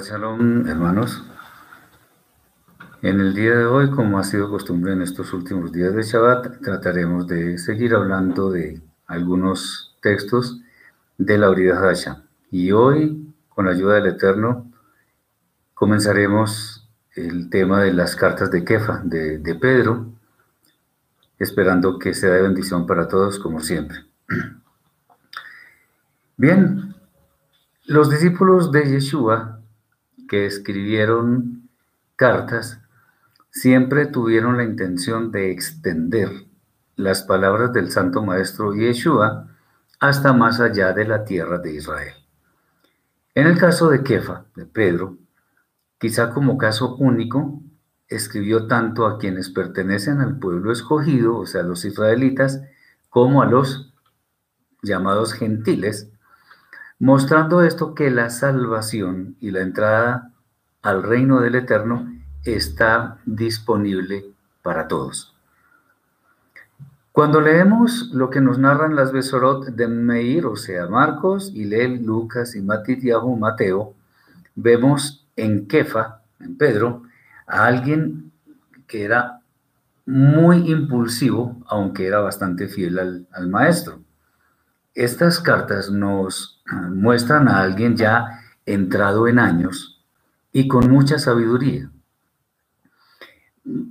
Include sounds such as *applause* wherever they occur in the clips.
Shalom, hermanos. En el día de hoy, como ha sido costumbre en estos últimos días de Shabbat, trataremos de seguir hablando de algunos textos de la Brida Hasha. Y hoy, con la ayuda del Eterno, comenzaremos el tema de las cartas de Kefa, de, de Pedro, esperando que sea de bendición para todos, como siempre. *clears throat* Bien, los discípulos de Yeshua que escribieron cartas siempre tuvieron la intención de extender las palabras del Santo Maestro Yeshua hasta más allá de la tierra de Israel. En el caso de Kefa, de Pedro, quizá como caso único, escribió tanto a quienes pertenecen al pueblo escogido, o sea, los israelitas, como a los llamados gentiles, mostrando esto que la salvación y la entrada al reino del Eterno está disponible para todos. Cuando leemos lo que nos narran las Besorot de Meir, o sea, Marcos, Hilel, Lucas y Matitiahu, Mateo, vemos en Kefa, en Pedro, a alguien que era muy impulsivo, aunque era bastante fiel al, al maestro. Estas cartas nos muestran a alguien ya entrado en años y con mucha sabiduría.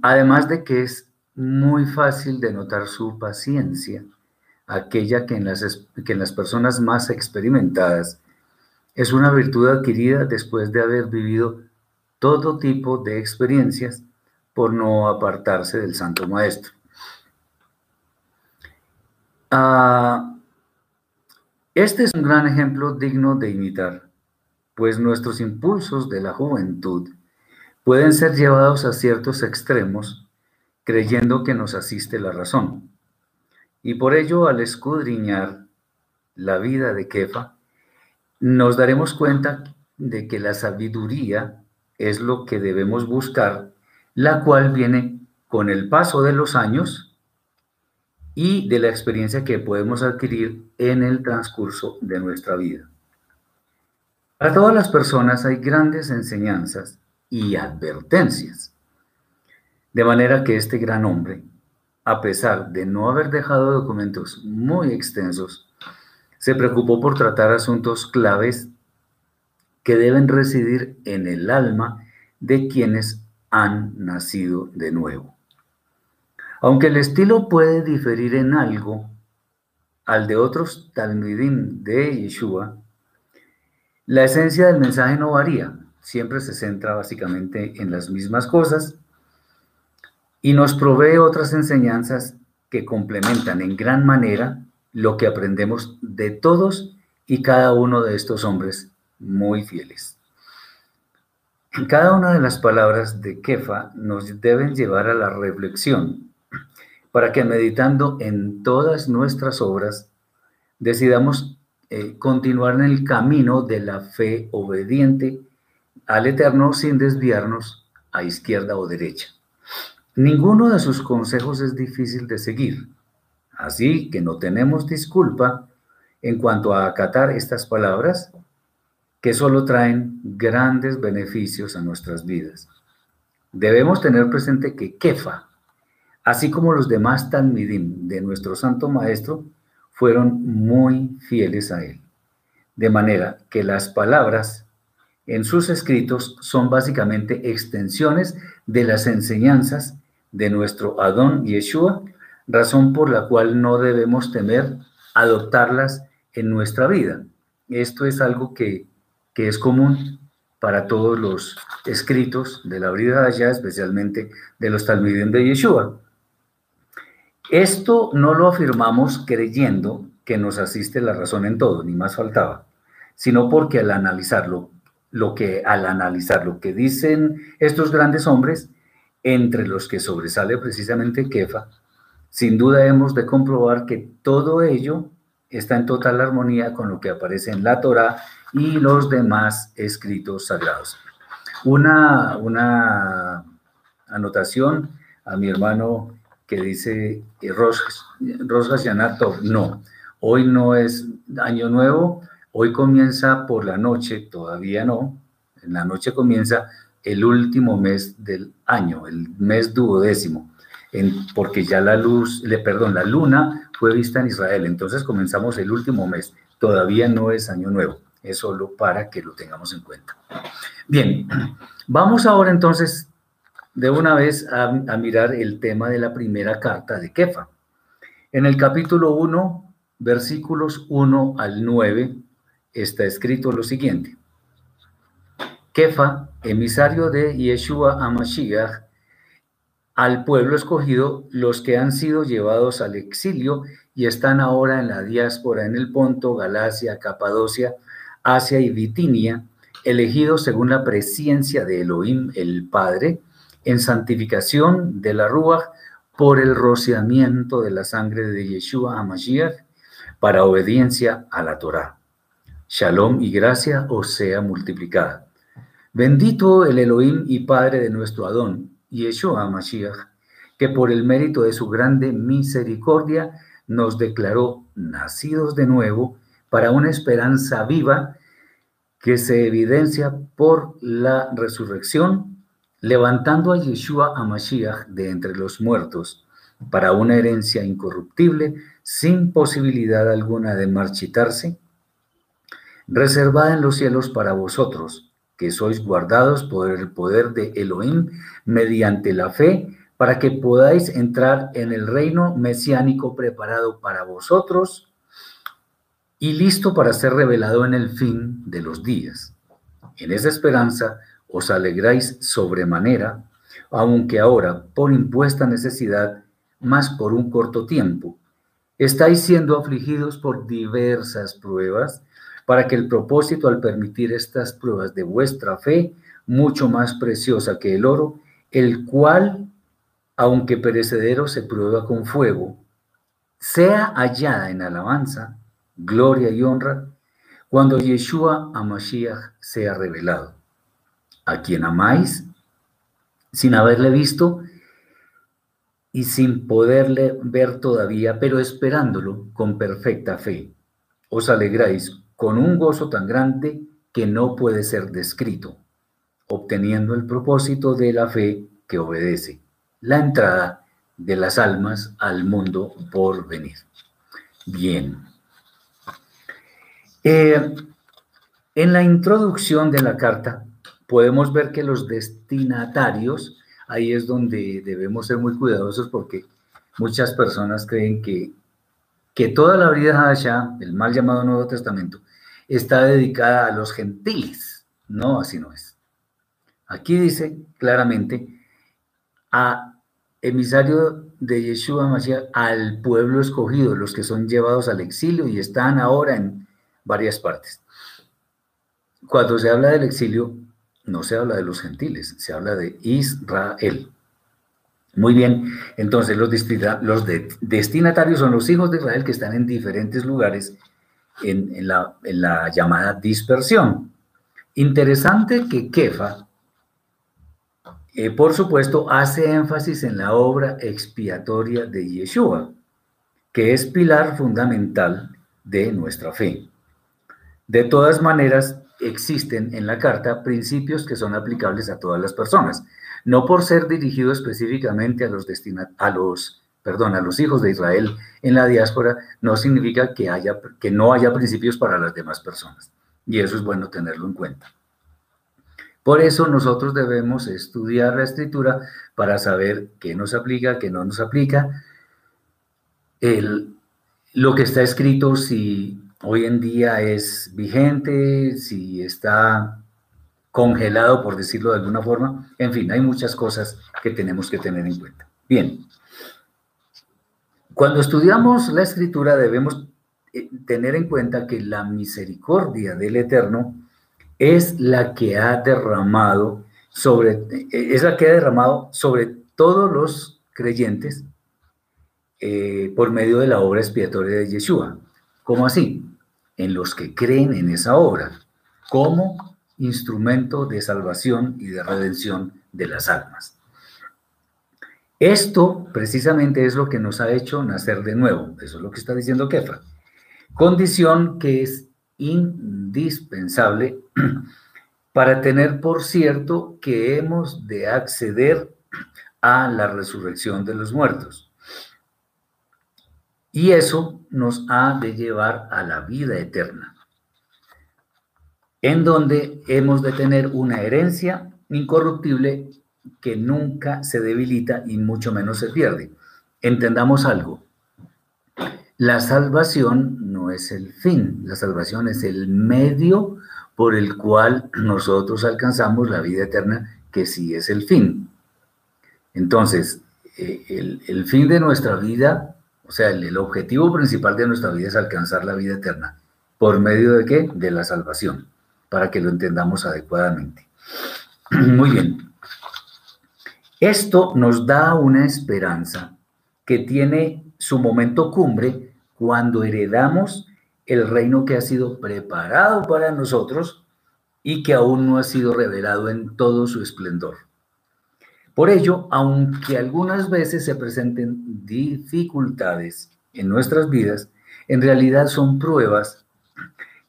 Además de que es muy fácil de notar su paciencia, aquella que en las, que en las personas más experimentadas es una virtud adquirida después de haber vivido todo tipo de experiencias por no apartarse del Santo Maestro. Ah, este es un gran ejemplo digno de imitar, pues nuestros impulsos de la juventud pueden ser llevados a ciertos extremos creyendo que nos asiste la razón. Y por ello, al escudriñar la vida de Kefa, nos daremos cuenta de que la sabiduría es lo que debemos buscar, la cual viene con el paso de los años y de la experiencia que podemos adquirir en el transcurso de nuestra vida. Para todas las personas hay grandes enseñanzas y advertencias. De manera que este gran hombre, a pesar de no haber dejado documentos muy extensos, se preocupó por tratar asuntos claves que deben residir en el alma de quienes han nacido de nuevo. Aunque el estilo puede diferir en algo al de otros Talmudim de Yeshua, la esencia del mensaje no varía, siempre se centra básicamente en las mismas cosas y nos provee otras enseñanzas que complementan en gran manera lo que aprendemos de todos y cada uno de estos hombres muy fieles. Cada una de las palabras de Kefa nos deben llevar a la reflexión para que meditando en todas nuestras obras decidamos eh, continuar en el camino de la fe obediente al Eterno sin desviarnos a izquierda o derecha. Ninguno de sus consejos es difícil de seguir, así que no tenemos disculpa en cuanto a acatar estas palabras que solo traen grandes beneficios a nuestras vidas. Debemos tener presente que Kefa, así como los demás Talmidim de nuestro Santo Maestro, fueron muy fieles a él. De manera que las palabras en sus escritos son básicamente extensiones de las enseñanzas de nuestro Adón Yeshua, razón por la cual no debemos temer adoptarlas en nuestra vida. Esto es algo que, que es común para todos los escritos de la Brida allá, especialmente de los Talmidim de Yeshua. Esto no lo afirmamos creyendo que nos asiste la razón en todo, ni más faltaba, sino porque al analizarlo, lo que al analizar lo que dicen estos grandes hombres, entre los que sobresale precisamente Kefa, sin duda hemos de comprobar que todo ello está en total armonía con lo que aparece en la Torah y los demás escritos sagrados. Una, una anotación a mi hermano que dice eh, Rosh No, hoy no es año nuevo, hoy comienza por la noche, todavía no, En la noche comienza el último mes del año, el mes duodécimo, porque ya la luz, le, perdón, la luna fue vista en Israel. Entonces comenzamos el último mes. Todavía no es año nuevo. Es solo para que lo tengamos en cuenta. Bien, *clears throat* vamos ahora entonces de una vez a, mirar el tema de la primera carta de Kefa. En el capítulo 1, versículos 1 al 9, está escrito lo siguiente. Kefa, emisario de Yeshua Amashiach, al pueblo escogido, los que han sido llevados al exilio y están ahora en la diáspora en el Ponto, Galacia, Capadocia, Asia y Bitinia, elegidos según la presciencia de Elohim el Padre, en santificación de la Ruach por el rociamiento de la sangre de Yeshua Amashiach para obediencia a la Torah. Shalom y gracia os sea multiplicada. Bendito el Elohim y Padre de nuestro Adón, Yeshua Mashiach, que por el mérito de su grande misericordia nos declaró nacidos de nuevo para una esperanza viva que se evidencia por la resurrección, levantando a Yeshua a Mashiach de entre los muertos para una herencia incorruptible, sin posibilidad alguna de marchitarse, reservada en los cielos para vosotros, que sois guardados por el poder de Elohim mediante la fe, para que podáis entrar en el reino mesiánico preparado para vosotros y listo para ser revelado en el fin de los días. En esa esperanza os alegráis sobremanera, aunque ahora, por impuesta necesidad, más por un corto tiempo, estáis siendo afligidos por diversas pruebas, para que el propósito al permitir estas pruebas de vuestra fe, mucho más preciosa que el oro, el cual, aunque perecedero, se prueba con fuego, sea hallada en alabanza, gloria y honra, cuando Yeshua Amashiach sea revelado, a quien amáis sin haberle visto y sin poderle ver todavía, pero esperándolo con perfecta fe. Os alegráis con un gozo tan grande que no puede ser descrito, obteniendo el propósito de la fe que obedece, la entrada de las almas al mundo por venir. Bien. Eh, en la introducción de la carta podemos ver que los destinatarios, ahí es donde debemos ser muy cuidadosos porque muchas personas creen que que toda la vida allá, el mal llamado Nuevo Testamento, está dedicada a los gentiles. No, así no es. Aquí dice claramente a emisario de Yeshua Mashiach al pueblo escogido, los que son llevados al exilio y están ahora en varias partes. Cuando se habla del exilio, no se habla de los gentiles, se habla de Israel. Muy bien, entonces los, destinatarios son los hijos de Israel que están en diferentes lugares en, la, llamada dispersión. Interesante que Kefa, eh, por supuesto, hace énfasis en la obra expiatoria de Yeshua, que es pilar fundamental de nuestra fe. De todas maneras, existen en la carta principios que son aplicables a todas las personas no por ser dirigido específicamente a los, a los, perdón, a los hijos de Israel en la diáspora, no significa que, haya, que no haya principios para las demás personas. Y eso es bueno tenerlo en cuenta. Por eso nosotros debemos estudiar la escritura para saber qué nos aplica, qué no nos aplica, el, lo que está escrito, si hoy en día es vigente, si está congelado, por decirlo de alguna forma. En fin, hay muchas cosas que tenemos que tener en cuenta. Bien, cuando estudiamos la escritura debemos eh, tener en cuenta que la misericordia del Eterno es la que ha derramado sobre, eh, es la que ha derramado sobre todos los creyentes eh, por medio de la obra expiatoria de Yeshua. ¿Cómo así? En los que creen en esa obra. ¿Cómo? instrumento de salvación y de redención de las almas. Esto precisamente es lo que nos ha hecho nacer de nuevo, eso es lo que está diciendo Kefa, condición que es indispensable *clears throat* para tener por cierto que hemos de acceder a la resurrección de los muertos. Y eso nos ha de llevar a la vida eterna, en donde hemos de tener una herencia incorruptible que nunca se debilita y mucho menos se pierde. Entendamos algo. La salvación no es el fin, la salvación es el medio por el cual nosotros alcanzamos la vida eterna, que sí es el fin. Entonces, eh, el, fin de nuestra vida, o sea, el, objetivo principal de nuestra vida es alcanzar la vida eterna. ¿Por medio de qué? De la salvación, para que lo entendamos adecuadamente. *clears throat* Muy bien. Esto nos da una esperanza que tiene su momento cumbre cuando heredamos el reino que ha sido preparado para nosotros y que aún no ha sido revelado en todo su esplendor. Por ello, aunque algunas veces se presenten dificultades en nuestras vidas, en realidad son pruebas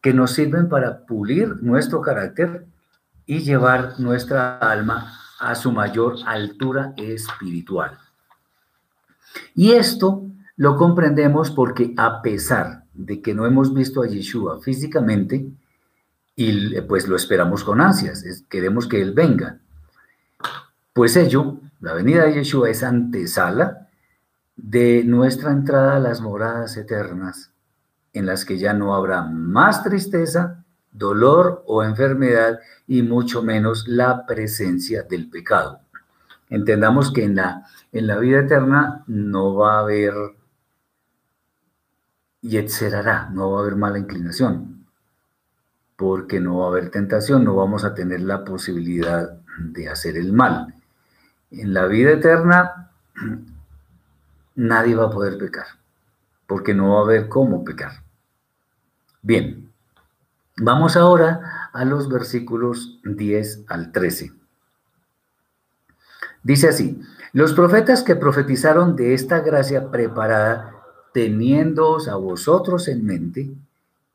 que nos sirven para pulir nuestro carácter y llevar nuestra alma a su mayor altura espiritual. Y esto lo comprendemos porque a pesar de que no hemos visto a Yeshua físicamente, y pues lo esperamos con ansias, queremos que Él venga. Pues ello, la venida de Yeshua es antesala de nuestra entrada a las moradas eternas, en las que ya no habrá más tristeza, dolor o enfermedad y mucho menos la presencia del pecado. Entendamos que en la, en la vida eterna no va a haber yetzerará, no va a haber mala inclinación, porque no va a haber tentación, no vamos a tener la posibilidad de hacer el mal. En la vida eterna nadie va a poder pecar, porque no va a haber cómo pecar. Bien, vamos ahora a los versículos 10 al 13. Dice así, los profetas que profetizaron de esta gracia preparada teniéndoos a vosotros en mente,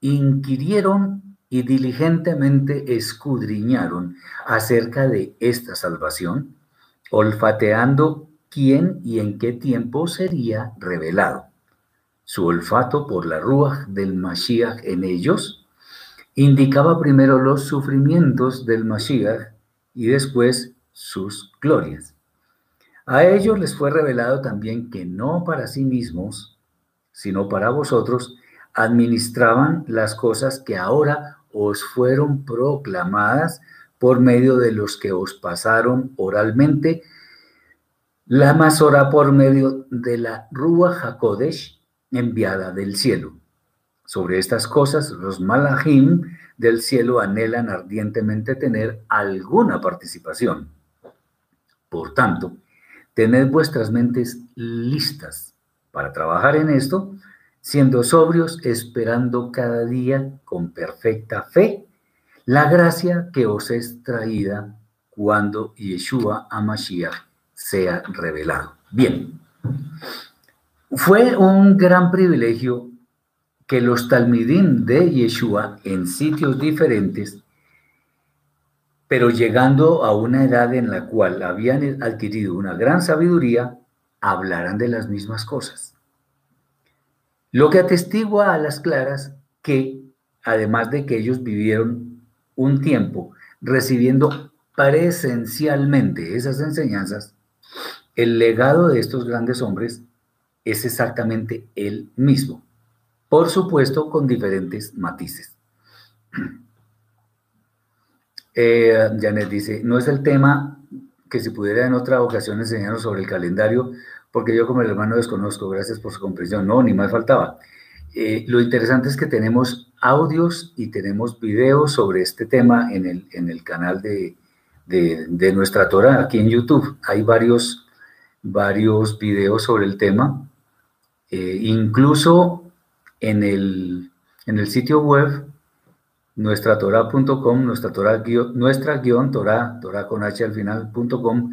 inquirieron y diligentemente escudriñaron acerca de esta salvación, olfateando quién y en qué tiempo sería revelado. Su olfato por la rúa del Mashiach en ellos indicaba primero los sufrimientos del Mashiach y después sus glorias. A ellos les fue revelado también que no para sí mismos, sino para vosotros, administraban las cosas que ahora os fueron proclamadas por medio de los que os pasaron oralmente, la masora por medio de la Rúa Hakodesh enviada del cielo. Sobre estas cosas, los malachim del cielo anhelan ardientemente tener alguna participación. Por tanto, tened vuestras mentes listas para trabajar en esto, siendo sobrios, esperando cada día con perfecta fe la gracia que os es traída cuando Yeshua Amashiach sea revelado. Bien, fue un gran privilegio que los talmidim de Yeshua en sitios diferentes, pero llegando a una edad en la cual habían adquirido una gran sabiduría, hablarán de las mismas cosas. Lo que atestigua a las claras que, además de que ellos vivieron un tiempo recibiendo presencialmente esas enseñanzas, el legado de estos grandes hombres es exactamente el mismo, por supuesto con diferentes matices. *clears throat* Eh, Janet dice, no es el tema que si pudiera en otra ocasión enseñarnos sobre el calendario, porque yo como el hermano desconozco, gracias por su comprensión, no, ni más faltaba. Eh, lo interesante es que tenemos audios y tenemos videos sobre este tema en el, en el canal de, de, nuestra Torah, aquí en YouTube. Hay varios, varios videos sobre el tema, eh, incluso en el, en el sitio web nuestratorah.com, nuestra Torah, nuestra guion Torah, Torah con H al final.com,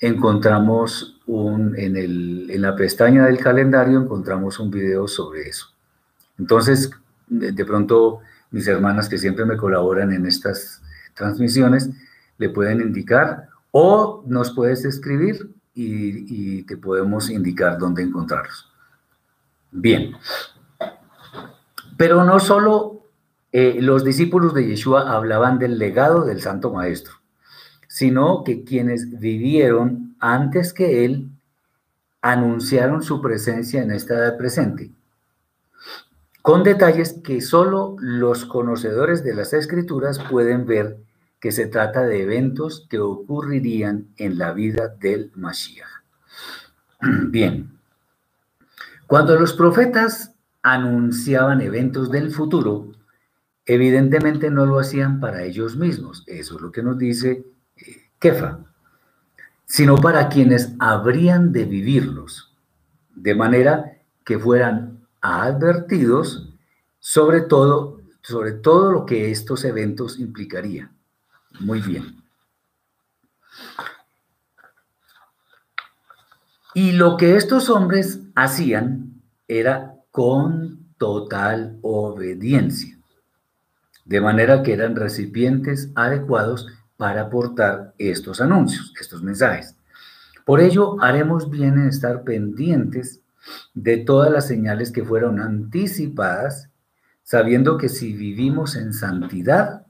encontramos un, en, el, en la pestaña del calendario, encontramos un video sobre eso. Entonces, de, pronto, mis hermanas que siempre me colaboran en estas transmisiones le pueden indicar o nos puedes escribir y, te podemos indicar dónde encontrarlos. Bien. Pero no solo eh, los discípulos de Yeshua hablaban del legado del Santo Maestro, sino que quienes vivieron antes que él anunciaron su presencia en esta edad presente, con detalles que solo los conocedores de las escrituras pueden ver que se trata de eventos que ocurrirían en la vida del Mashiach. *clears throat* Bien, cuando los profetas anunciaban eventos del futuro, evidentemente no lo hacían para ellos mismos, eso es lo que nos dice Kefa, sino para quienes habrían de vivirlos, de manera que fueran advertidos sobre todo, sobre todo lo que estos eventos implicarían. Muy bien. Y lo que estos hombres hacían era con total obediencia, de manera que eran recipientes adecuados para aportar estos anuncios, estos mensajes. Por ello, haremos bien en estar pendientes de todas las señales que fueron anticipadas, sabiendo que si vivimos en santidad,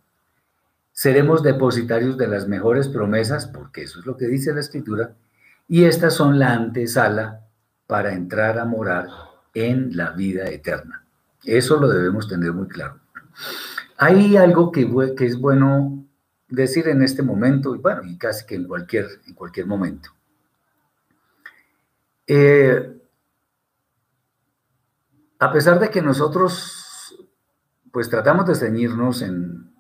seremos depositarios de las mejores promesas, porque eso es lo que dice la Escritura, y estas son la antesala para entrar a morar en la vida eterna. Eso lo debemos tener muy claro. Hay algo que, que es bueno decir en este momento, y bueno, y casi que en cualquier, en cualquier momento. Eh, a pesar de que nosotros, pues tratamos de ceñirnos en,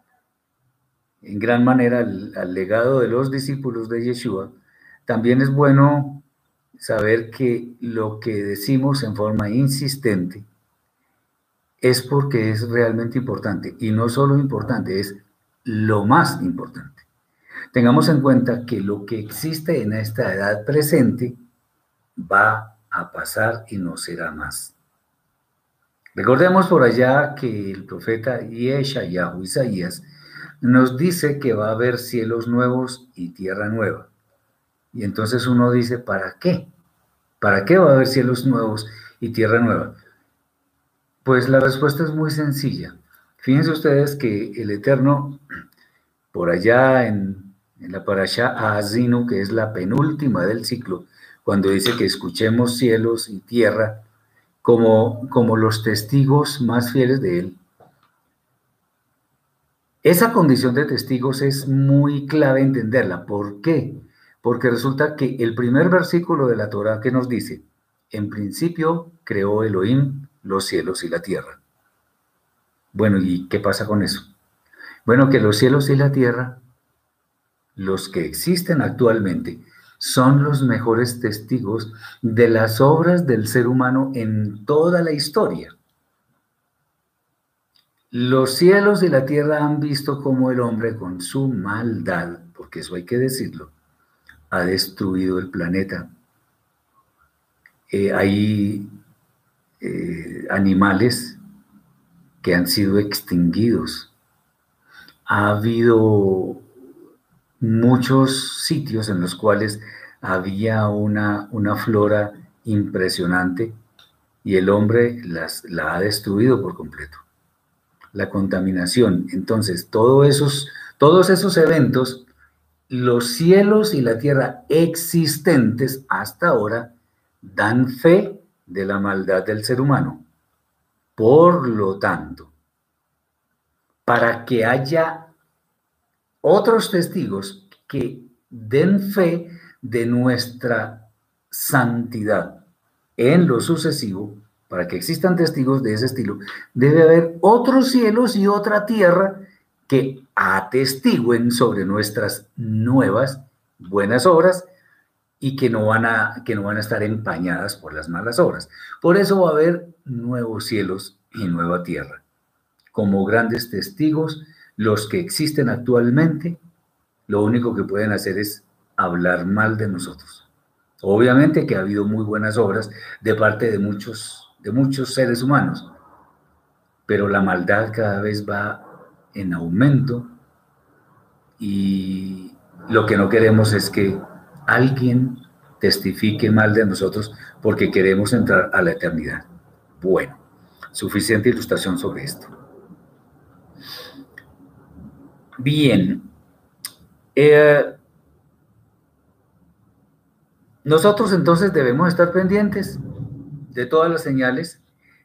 en gran manera al, legado de los discípulos de Yeshua, también es bueno saber que lo que decimos en forma insistente es porque es realmente importante. Y no solo importante, es lo más importante. Tengamos en cuenta que lo que existe en esta edad presente va a pasar y no será más. Recordemos por allá que el profeta Yeshayahu Isaías nos dice que va a haber cielos nuevos y tierra nueva. Y entonces uno dice, ¿para qué? ¿Para qué va a haber cielos nuevos y tierra nueva? Pues la respuesta es muy sencilla. Fíjense ustedes que el Eterno, por allá en, la parasha Azinu, que es la penúltima del ciclo, cuando dice que escuchemos cielos y tierra como, como los testigos más fieles de Él, esa condición de testigos es muy clave entenderla. ¿Por qué? Porque resulta que el primer versículo de la Torah que nos dice, en principio creó Elohim los cielos y la tierra. Bueno, ¿y qué pasa con eso? Bueno, que los cielos y la tierra, los que existen actualmente, son los mejores testigos de las obras del ser humano en toda la historia. Los cielos y la tierra han visto cómo el hombre con su maldad, porque eso hay que decirlo, ha destruido el planeta. Eh, hay eh, animales que han sido extinguidos. Ha habido muchos sitios en los cuales había una, una flora impresionante y el hombre las, la ha destruido por completo la contaminación. Entonces, todos esos, todos esos eventos, los cielos y la tierra existentes hasta ahora dan fe de la maldad del ser humano. Por lo tanto, para que haya otros testigos que den fe de nuestra santidad en lo sucesivo, para que existan testigos de ese estilo, debe haber otros cielos y otra tierra que atestiguen sobre nuestras nuevas buenas obras y que no van a, que no van a estar empañadas por las malas obras. Por eso va a haber nuevos cielos y nueva tierra. Como grandes testigos, los que existen actualmente, lo único que pueden hacer es hablar mal de nosotros. Obviamente que ha habido muy buenas obras de parte de muchos de muchos seres humanos, pero la maldad cada vez va en aumento y lo que no queremos es que alguien testifique mal de nosotros porque queremos entrar a la eternidad. Bueno, suficiente ilustración sobre esto. Bien. Eh, nosotros entonces debemos estar pendientes de todas las señales,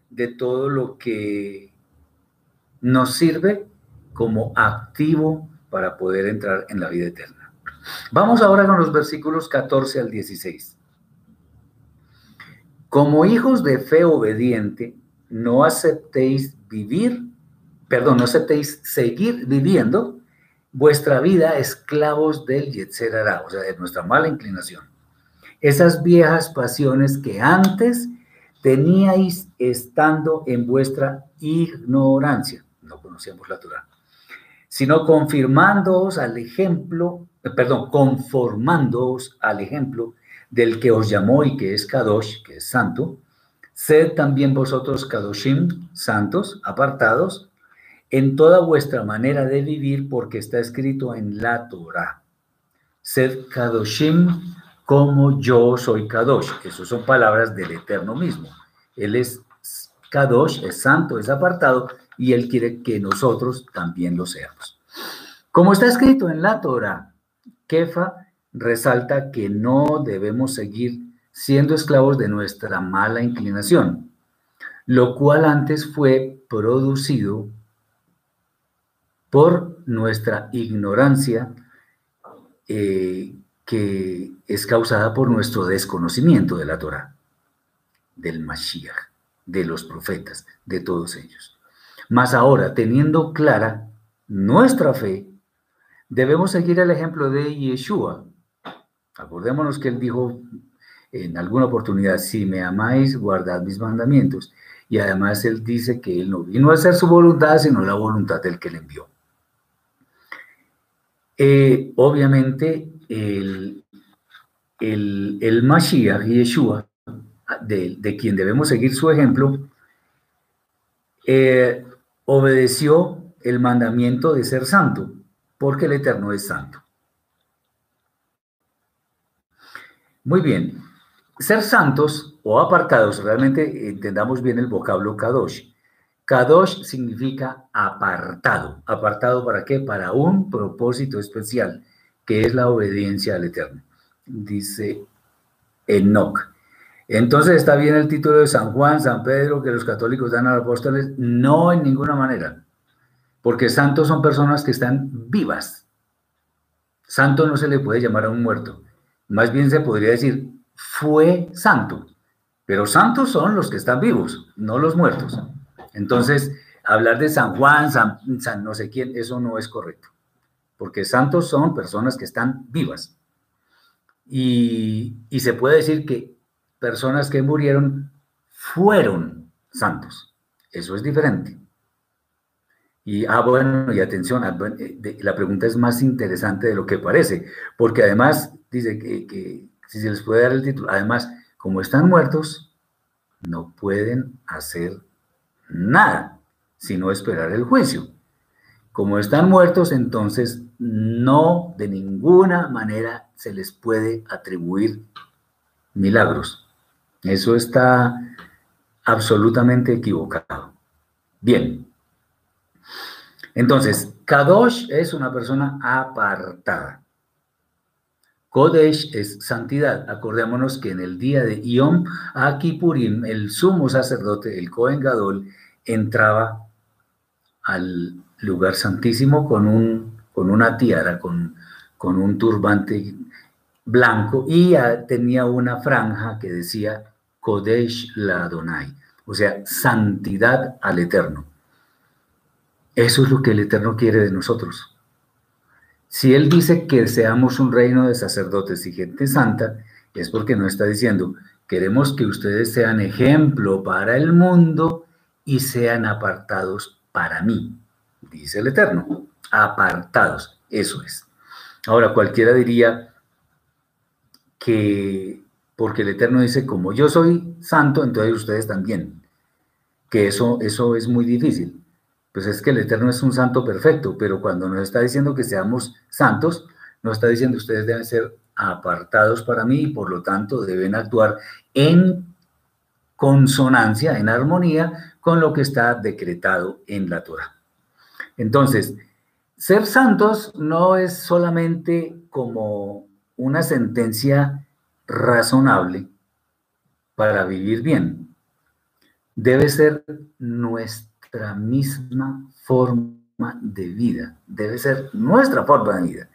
de todo lo que nos sirve como activo para poder entrar en la vida eterna. Vamos ahora con los versículos 14 al 16. Como hijos de fe obediente, no aceptéis vivir, perdón, no aceptéis seguir viviendo vuestra vida esclavos del Yetzer o sea, de nuestra mala inclinación. Esas viejas pasiones que antes teníais estando en vuestra ignorancia. No conocíamos la Torah. Sino confirmándoos al ejemplo, eh, perdón, conformándoos al ejemplo del que os llamó y que es Kadosh, que es santo, sed también vosotros Kadoshim, santos, apartados, en toda vuestra manera de vivir, porque está escrito en la Torah. Sed Kadoshim como yo soy Kadosh. Esas son palabras del Eterno mismo. Él es Kadosh, es santo, es apartado, y Él quiere que nosotros también lo seamos. Como está escrito en la Torah, Kefa resalta que no debemos seguir siendo esclavos de nuestra mala inclinación, lo cual antes fue producido por nuestra ignorancia eh, que es causada por nuestro desconocimiento de la Torah, del Mashiach, de los profetas, de todos ellos. Mas ahora, teniendo clara nuestra fe, debemos seguir el ejemplo de Yeshua. Acordémonos que él dijo en alguna oportunidad, si me amáis, guardad mis mandamientos. Y además él dice que él no vino a hacer su voluntad, sino la voluntad del que le envió. Eh, obviamente, el, el, el Mashiach, Yeshua, de, de, quien debemos seguir su ejemplo, eh, obedeció el mandamiento de ser santo, porque el Eterno es santo. Muy bien, ser santos o apartados, realmente entendamos bien el vocablo Kadosh. Kadosh significa apartado. ¿Apartado para qué? Para un propósito especial, que es la obediencia al Eterno. Dice Enoch. Entonces está bien el título de San Juan, San Pedro, que los católicos dan a los apóstoles. No en ninguna manera. Porque santos son personas que están vivas. Santo no se le puede llamar a un muerto. Más bien se podría decir, fue santo. Pero santos son los que están vivos, no los muertos. Entonces, hablar de San Juan, San, no sé quién, eso no es correcto, porque santos son personas que están vivas. Y, se puede decir que personas que murieron fueron santos. Eso es diferente. Y, ah, bueno, y atención, ah, eh, la pregunta es más interesante de lo que parece, porque además dice que, que, si se les puede dar el título, además, como están muertos, no pueden hacer nada, sino esperar el juicio. Como están muertos, entonces no de ninguna manera se les puede atribuir milagros. Eso está absolutamente equivocado. Bien. Entonces, Kadosh es una persona apartada. Kodesh es santidad. Acordémonos que en el día de Yom Akipurim, el sumo sacerdote, el Kohen Gadol, entraba al lugar santísimo con, un, con una tiara, con, con un turbante blanco y tenía una franja que decía Kodesh la Adonai, o sea, santidad al Eterno. Eso es lo que el Eterno quiere de nosotros. Si Él dice que seamos un reino de sacerdotes y gente santa, es porque no está diciendo, queremos que ustedes sean ejemplo para el mundo y sean apartados para mí, dice el Eterno. Apartados, eso es. Ahora, cualquiera diría que porque el Eterno dice, como yo soy santo, entonces ustedes también. Que eso, eso es muy difícil. Pues es que el Eterno es un santo perfecto, pero cuando nos está diciendo que seamos santos, nos está diciendo ustedes deben ser apartados para mí y por lo tanto deben actuar en consonancia, en armonía con lo que está decretado en la Torah. Entonces, ser santos no es solamente como una sentencia razonable para vivir bien. Debe ser nuestra misma forma de vida. Debe ser nuestra forma de vida,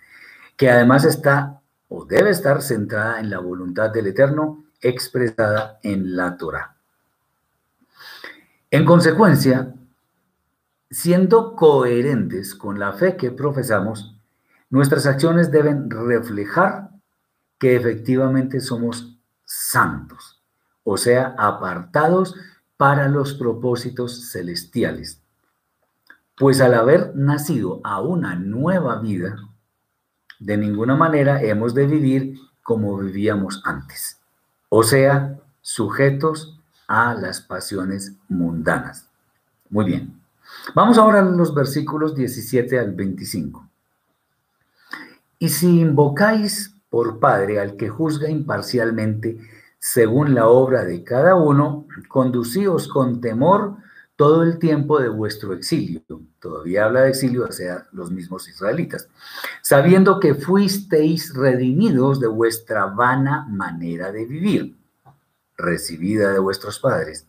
que además está o debe estar centrada en la voluntad del Eterno expresada en la Torah. En consecuencia, siendo coherentes con la fe que profesamos, nuestras acciones deben reflejar que efectivamente somos santos, o sea, apartados para los propósitos celestiales. Pues al haber nacido a una nueva vida, de ninguna manera hemos de vivir como vivíamos antes, o sea, sujetos a las pasiones mundanas. Muy bien. Vamos ahora a los versículos 17 al 25. Y si invocáis por Padre al que juzga imparcialmente según la obra de cada uno, conducíos con temor todo el tiempo de vuestro exilio. Todavía habla de exilio hacia los mismos israelitas, sabiendo que fuisteis redimidos de vuestra vana manera de vivir, recibida de vuestros padres,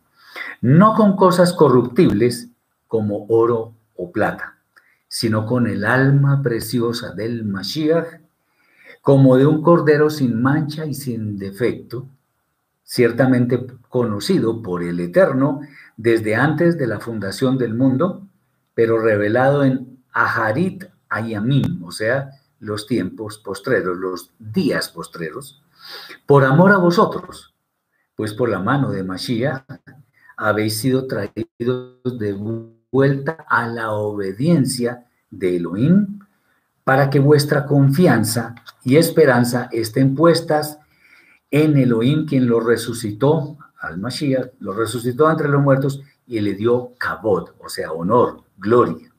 no con cosas corruptibles como oro o plata, sino con el alma preciosa del Mashiach, como de un cordero sin mancha y sin defecto, ciertamente conocido por el Eterno desde antes de la fundación del mundo, pero revelado en Aharit Ayamim, o sea, los tiempos postreros, los días postreros, por amor a vosotros, pues por la mano de Mashiach habéis sido traídos de vuelta a la obediencia de Elohim, para que vuestra confianza y esperanza estén puestas en Elohim, quien lo resucitó al Mashiach, lo resucitó entre los muertos y le dio cabot, o sea, honor, gloria.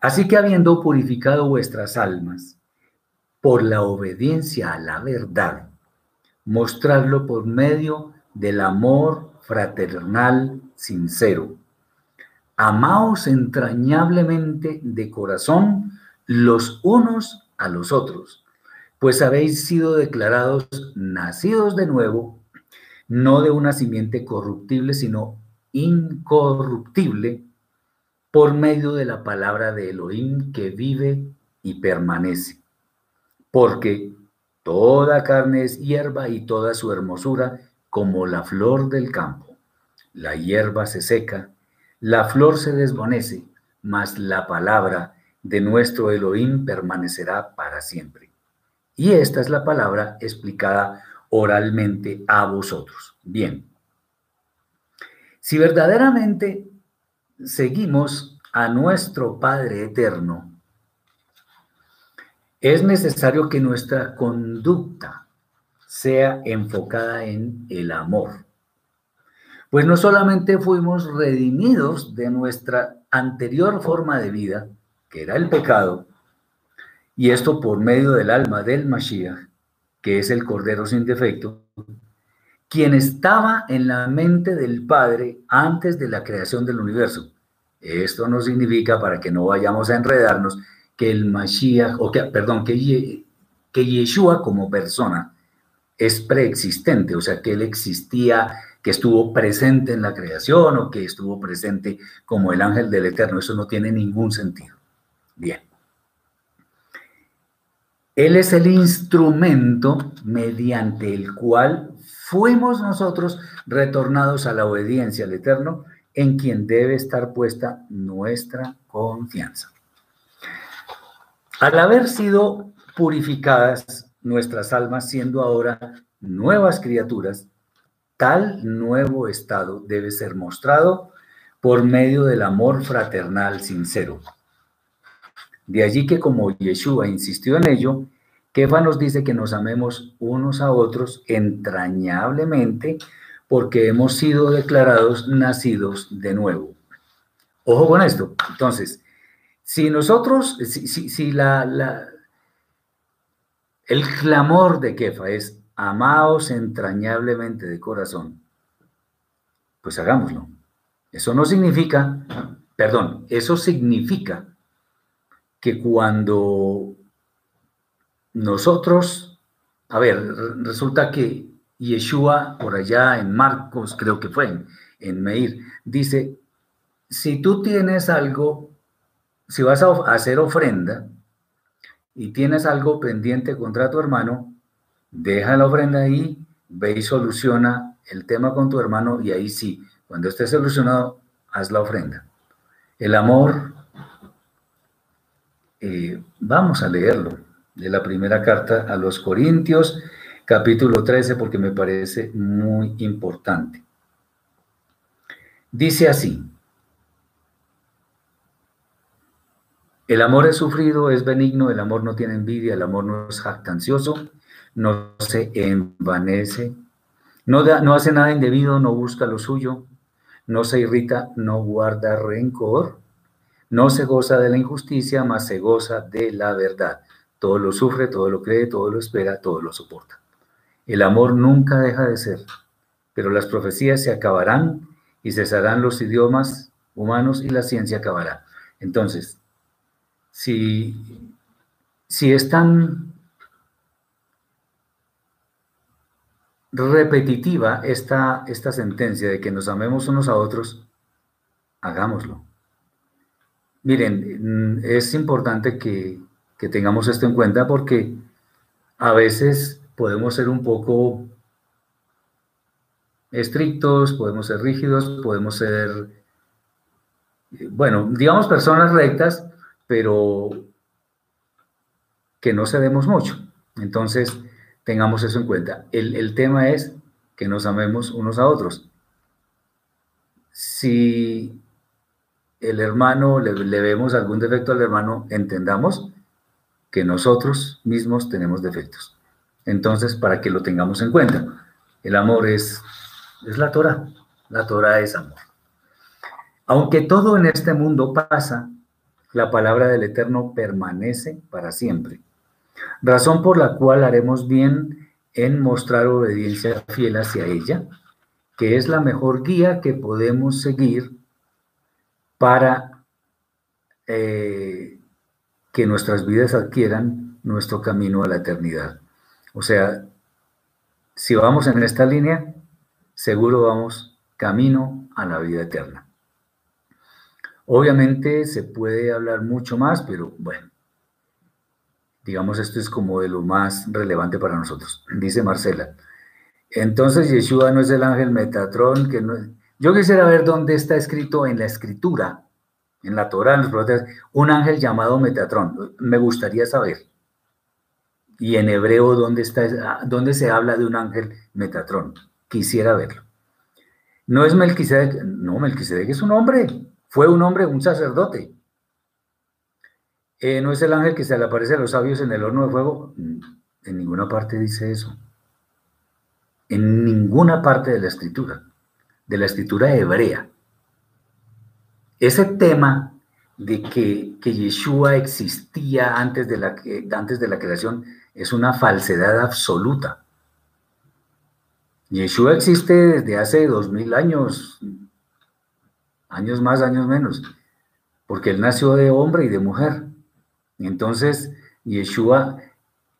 Así que habiendo purificado vuestras almas por la obediencia a la verdad, mostrarlo por medio del amor fraternal sincero Amaos entrañablemente de corazón los unos a los otros, pues habéis sido declarados nacidos de nuevo, no de una simiente corruptible, sino incorruptible, por medio de la palabra de Elohim que vive y permanece. Porque toda carne es hierba y toda su hermosura como la flor del campo. La hierba se seca la flor se desvanece, mas la palabra de nuestro Elohim permanecerá para siempre. Y esta es la palabra explicada oralmente a vosotros. Bien, si verdaderamente seguimos a nuestro Padre Eterno, es necesario que nuestra conducta sea enfocada en el amor. Pues no solamente fuimos redimidos de nuestra anterior forma de vida, que era el pecado, y esto por medio del alma del Mashiach, que es el Cordero sin defecto, quien estaba en la mente del Padre antes de la creación del universo. Esto no significa, para que no vayamos a enredarnos, que el Mashiach, o que, perdón, que, que Yeshua como persona es preexistente, o sea, que él existía que estuvo presente en la creación o que estuvo presente como el ángel del Eterno. Eso no tiene ningún sentido. Bien. Él es el instrumento mediante el cual fuimos nosotros retornados a la obediencia al Eterno, en quien debe estar puesta nuestra confianza. Al haber sido purificadas nuestras almas, siendo ahora nuevas criaturas, Tal nuevo estado debe ser mostrado por medio del amor fraternal sincero. De allí que como Yeshua insistió en ello, Kefa nos dice que nos amemos unos a otros entrañablemente porque hemos sido declarados nacidos de nuevo. Ojo con esto. Entonces, si nosotros, si, la, el clamor de Kefa es amaos entrañablemente de corazón, pues hagámoslo. Eso no significa, perdón, eso significa que cuando nosotros, a ver, resulta que Yeshua, por allá en Marcos, creo que fue, en, Meir, dice, si tú tienes algo, si vas a hacer ofrenda y tienes algo pendiente contra tu hermano, deja la ofrenda ahí, ve y soluciona el tema con tu hermano y ahí sí, cuando esté solucionado, haz la ofrenda. El amor, eh, vamos a leerlo, de la primera carta a los Corintios, capítulo 13, porque me parece muy importante. Dice así, el amor es sufrido, es benigno, el amor no tiene envidia, el amor no es jactancioso, no se envanece, no, no hace nada indebido, no busca lo suyo, no se irrita, no guarda rencor, no se goza de la injusticia, mas se goza de la verdad. Todo lo sufre, todo lo cree, todo lo espera, todo lo soporta. El amor nunca deja de ser, pero las profecías se acabarán y cesarán los idiomas humanos y la ciencia acabará. Entonces, si, si es tan repetitiva esta, esta sentencia de que nos amemos unos a otros, hagámoslo. Miren, es importante que, que tengamos esto en cuenta porque a veces podemos ser un poco estrictos, podemos ser rígidos, podemos ser, bueno, digamos personas rectas, pero que no cedemos mucho. Entonces, tengamos eso en cuenta. El, tema es que nos amemos unos a otros. Si el hermano le, le vemos algún defecto al hermano, entendamos que nosotros mismos tenemos defectos. Entonces, para que lo tengamos en cuenta, el amor es, es la Torah. La Torah es amor. Aunque todo en este mundo pasa, la palabra del Eterno permanece para siempre. Razón por la cual haremos bien en mostrar obediencia fiel hacia ella, que es la mejor guía que podemos seguir para eh, que nuestras vidas adquieran nuestro camino a la eternidad. O sea, si vamos en esta línea, seguro vamos camino a la vida eterna. Obviamente se puede hablar mucho más, pero bueno, digamos esto es como de lo más relevante para nosotros. Dice Marcela, entonces Yeshua no es el ángel Metatrón, que no Yo quisiera ver dónde está escrito en la escritura en la Torah, en los profetas, un ángel llamado Metatrón. Me gustaría saber. Y en hebreo, ¿dónde, está, dónde se habla de un ángel Metatrón? Quisiera verlo. No es Melquisedec, no, Melquisedec es un hombre, fue un hombre, un sacerdote. Eh, no es el ángel que se le aparece a los sabios en el horno de fuego. En ninguna parte dice eso. En ninguna parte de la escritura, de la escritura hebrea. Ese tema de que, que Yeshua existía antes de, la, antes de la creación es una falsedad absoluta. Yeshua existe desde hace dos mil años, años más, años menos, porque él nació de hombre y de mujer. Entonces, Yeshua,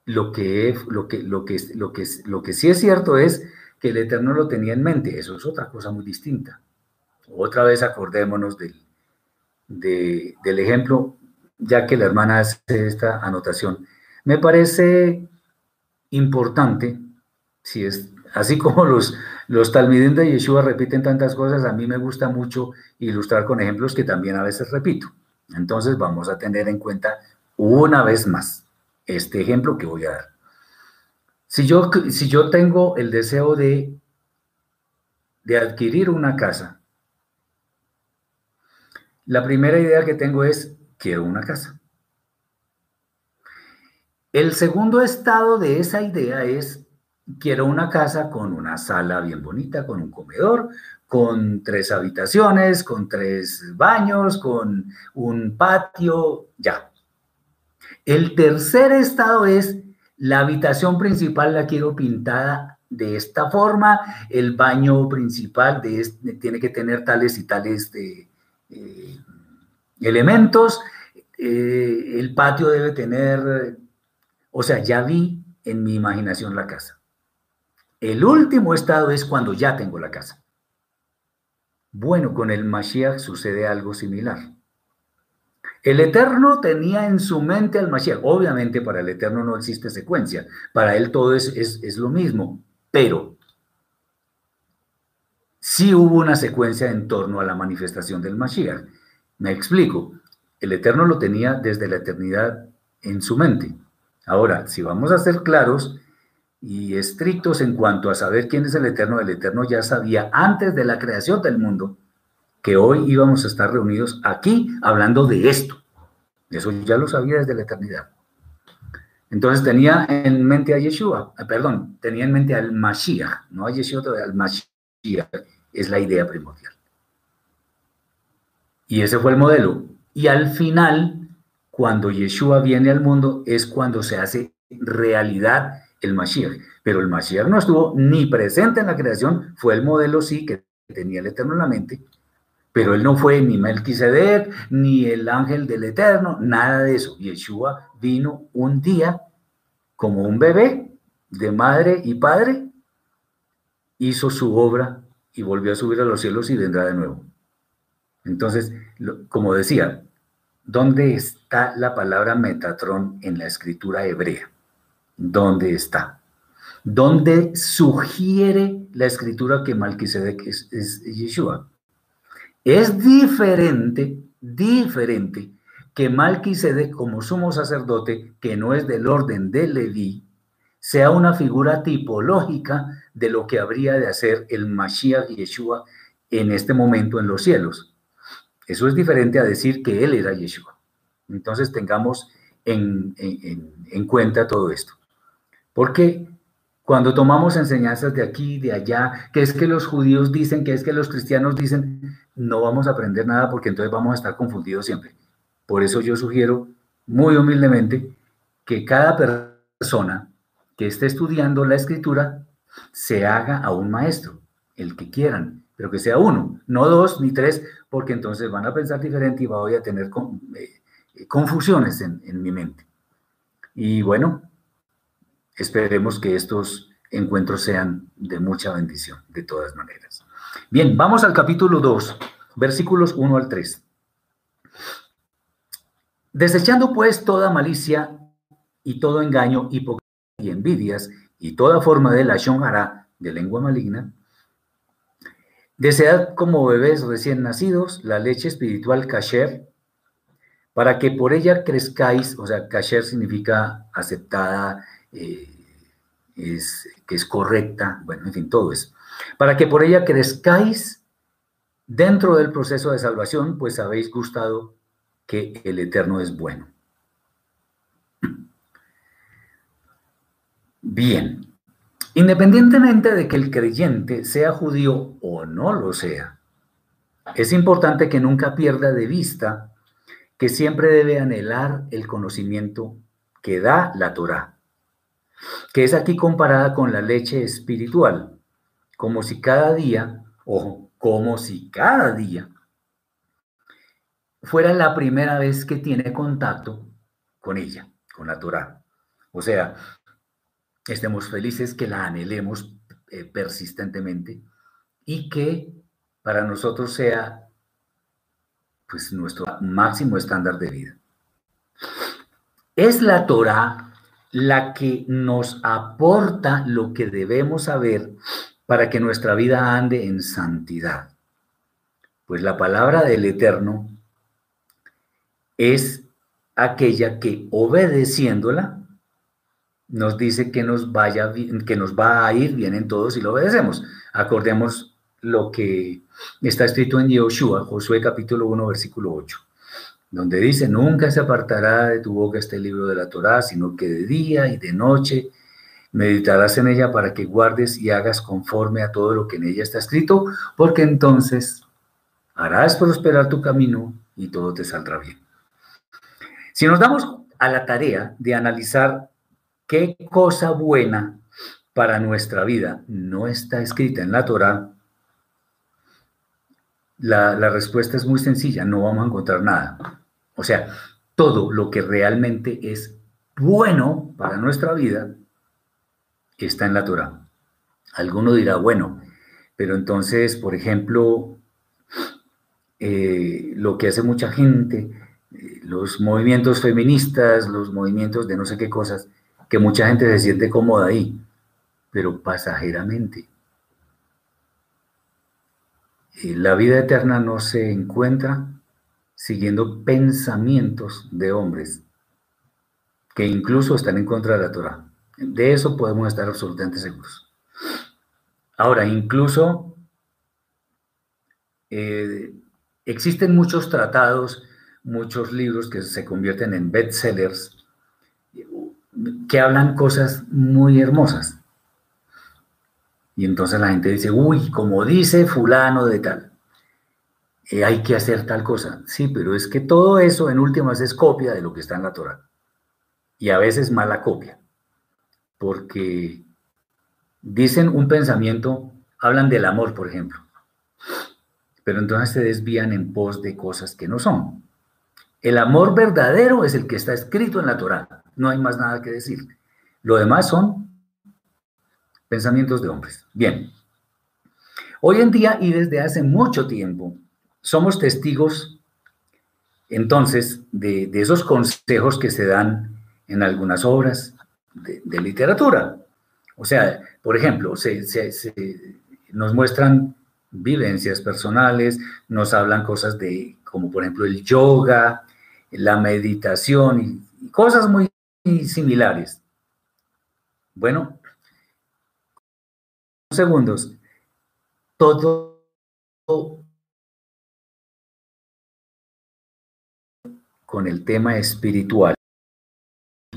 lo que, lo que, lo que, lo que, lo que sí es cierto es que el Eterno lo tenía en mente, eso es otra cosa muy distinta. Otra vez acordémonos del, del ejemplo, ya que la hermana hace esta anotación. Me parece importante, si es así como los, los talmidim de Yeshua repiten tantas cosas, a mí me gusta mucho ilustrar con ejemplos que también a veces repito. Entonces vamos a tener en cuenta una vez más este ejemplo que voy a dar. Si yo, si yo tengo el deseo de, de adquirir una casa, la primera idea que tengo es, quiero una casa. El segundo estado de esa idea es, quiero una casa con una sala bien bonita, con un comedor, con tres habitaciones, con tres baños, con un patio, ya. El tercer estado es la habitación principal la quiero pintada de esta forma, el baño principal tiene que tener tales y tales eh, elementos, eh, el patio debe tener, o sea, ya vi en mi imaginación la casa. El último estado es cuando ya tengo la casa. Bueno, con el Mashiach sucede algo similar. El Eterno tenía en su mente al Mashiach. Obviamente para el Eterno no existe secuencia. Para él todo es, es, lo mismo. Pero sí hubo una secuencia en torno a la manifestación del Mashiach. Me explico. El Eterno lo tenía desde la eternidad en su mente. Ahora, si vamos a ser claros y estrictos en cuanto a saber quién es el Eterno, el Eterno ya sabía antes de la creación del mundo que hoy íbamos a estar reunidos aquí hablando de esto. Eso ya lo sabía desde la eternidad. Entonces tenía en mente a Yeshua, eh, perdón, tenía en mente al Mashiach, no a Yeshua, al Mashiach, es la idea primordial. Y ese fue el modelo. Y al final, cuando Yeshua viene al mundo, es cuando se hace realidad el Mashiach. Pero el Mashiach no estuvo ni presente en la creación, fue el modelo sí que tenía el Eterno en la mente, pero él no fue ni Melquisedec, ni el ángel del Eterno, nada de eso. Yeshua vino un día como un bebé de madre y padre, hizo su obra y volvió a subir a los cielos y vendrá de nuevo. Entonces, como decía, ¿dónde está la palabra Metatrón en la escritura hebrea? ¿Dónde está? ¿Dónde sugiere la escritura que Melquisedec es, es Yeshua? Es diferente, diferente que Malquisedec como sumo sacerdote, que no es del orden de Leví, sea una figura tipológica de lo que habría de hacer el Mashiach Yeshua en este momento en los cielos. Eso es diferente a decir que él era Yeshua. Entonces tengamos en, en cuenta todo esto. Porque cuando tomamos enseñanzas de aquí, de allá, que es que los judíos dicen, que es que los cristianos dicen, no vamos a aprender nada porque entonces vamos a estar confundidos siempre. Por eso yo sugiero muy humildemente que cada persona que esté estudiando la escritura se haga a un maestro, el que quieran, pero que sea uno, no dos ni tres, porque entonces van a pensar diferente y voy a tener eh, confusiones en, en mi mente. Y bueno, Esperemos que estos encuentros sean de mucha bendición, de todas maneras. Bien, vamos al capítulo 2, versículos 1 al 3. Desechando pues toda malicia y todo engaño, hipocresía y envidias y toda forma de la shonjara, de lengua maligna, desead como bebés recién nacidos la leche espiritual kasher, para que por ella crezcáis, o sea, kasher significa aceptada, eh, es, que es correcta, bueno, en fin, todo eso. Para que por ella crezcáis dentro del proceso de salvación, pues habéis gustado que el Eterno es bueno. Bien, independientemente de que el creyente sea judío o no lo sea, es importante que nunca pierda de vista que siempre debe anhelar el conocimiento que da la Torah que es aquí comparada con la leche espiritual, como si cada día, ojo, como si cada día fuera la primera vez que tiene contacto con ella, con la Torah. O sea, estemos felices que la anhelemos eh, persistentemente y que para nosotros sea pues nuestro máximo estándar de vida. Es la Torah la que nos aporta lo que debemos saber para que nuestra vida ande en santidad. Pues la palabra del Eterno es aquella que obedeciéndola nos dice que nos vaya que nos va a ir bien en todo si lo obedecemos. Acordemos lo que está escrito en Yoshua, Josué capítulo 1 versículo 8 donde dice, nunca se apartará de tu boca este libro de la Torá, sino que de día y de noche Meditarás en ella para que guardes y hagas conforme a todo lo que en ella está escrito, porque entonces harás prosperar tu camino y todo te saldrá bien. Si nos damos a la tarea de analizar qué cosa buena para nuestra vida no está escrita en la Torah, la, respuesta es muy sencilla, no vamos a encontrar nada. O sea, todo lo que realmente es bueno para nuestra vida está en la Torah. Alguno dirá, bueno, pero entonces, por ejemplo, eh, lo que hace mucha gente, eh, los movimientos feministas, los movimientos de no sé qué cosas, que mucha gente se siente cómoda ahí, pero pasajeramente. Eh, la vida eterna no se encuentra siguiendo pensamientos de hombres que incluso están en contra de la Torah. De eso podemos estar absolutamente seguros. Ahora, incluso eh, existen muchos tratados, muchos libros que se convierten en bestsellers, que hablan cosas muy hermosas. Y entonces la gente dice, uy, como dice fulano de tal, eh, hay que hacer tal cosa. Sí, pero es que todo eso en últimas es copia de lo que está en la Torah. Y a veces mala copia porque dicen un pensamiento, hablan del amor, por ejemplo, pero entonces se desvían en pos de cosas que no son. El amor verdadero es el que está escrito en la Torá, no hay más nada que decir. Lo demás son pensamientos de hombres. Bien, hoy en día y desde hace mucho tiempo somos testigos entonces de, esos consejos que se dan en algunas obras, de, literatura. O sea, por ejemplo, se, nos muestran vivencias personales, nos hablan cosas de, como por ejemplo el yoga, la meditación y, cosas muy similares. Bueno, segundos. Todo con el tema espiritual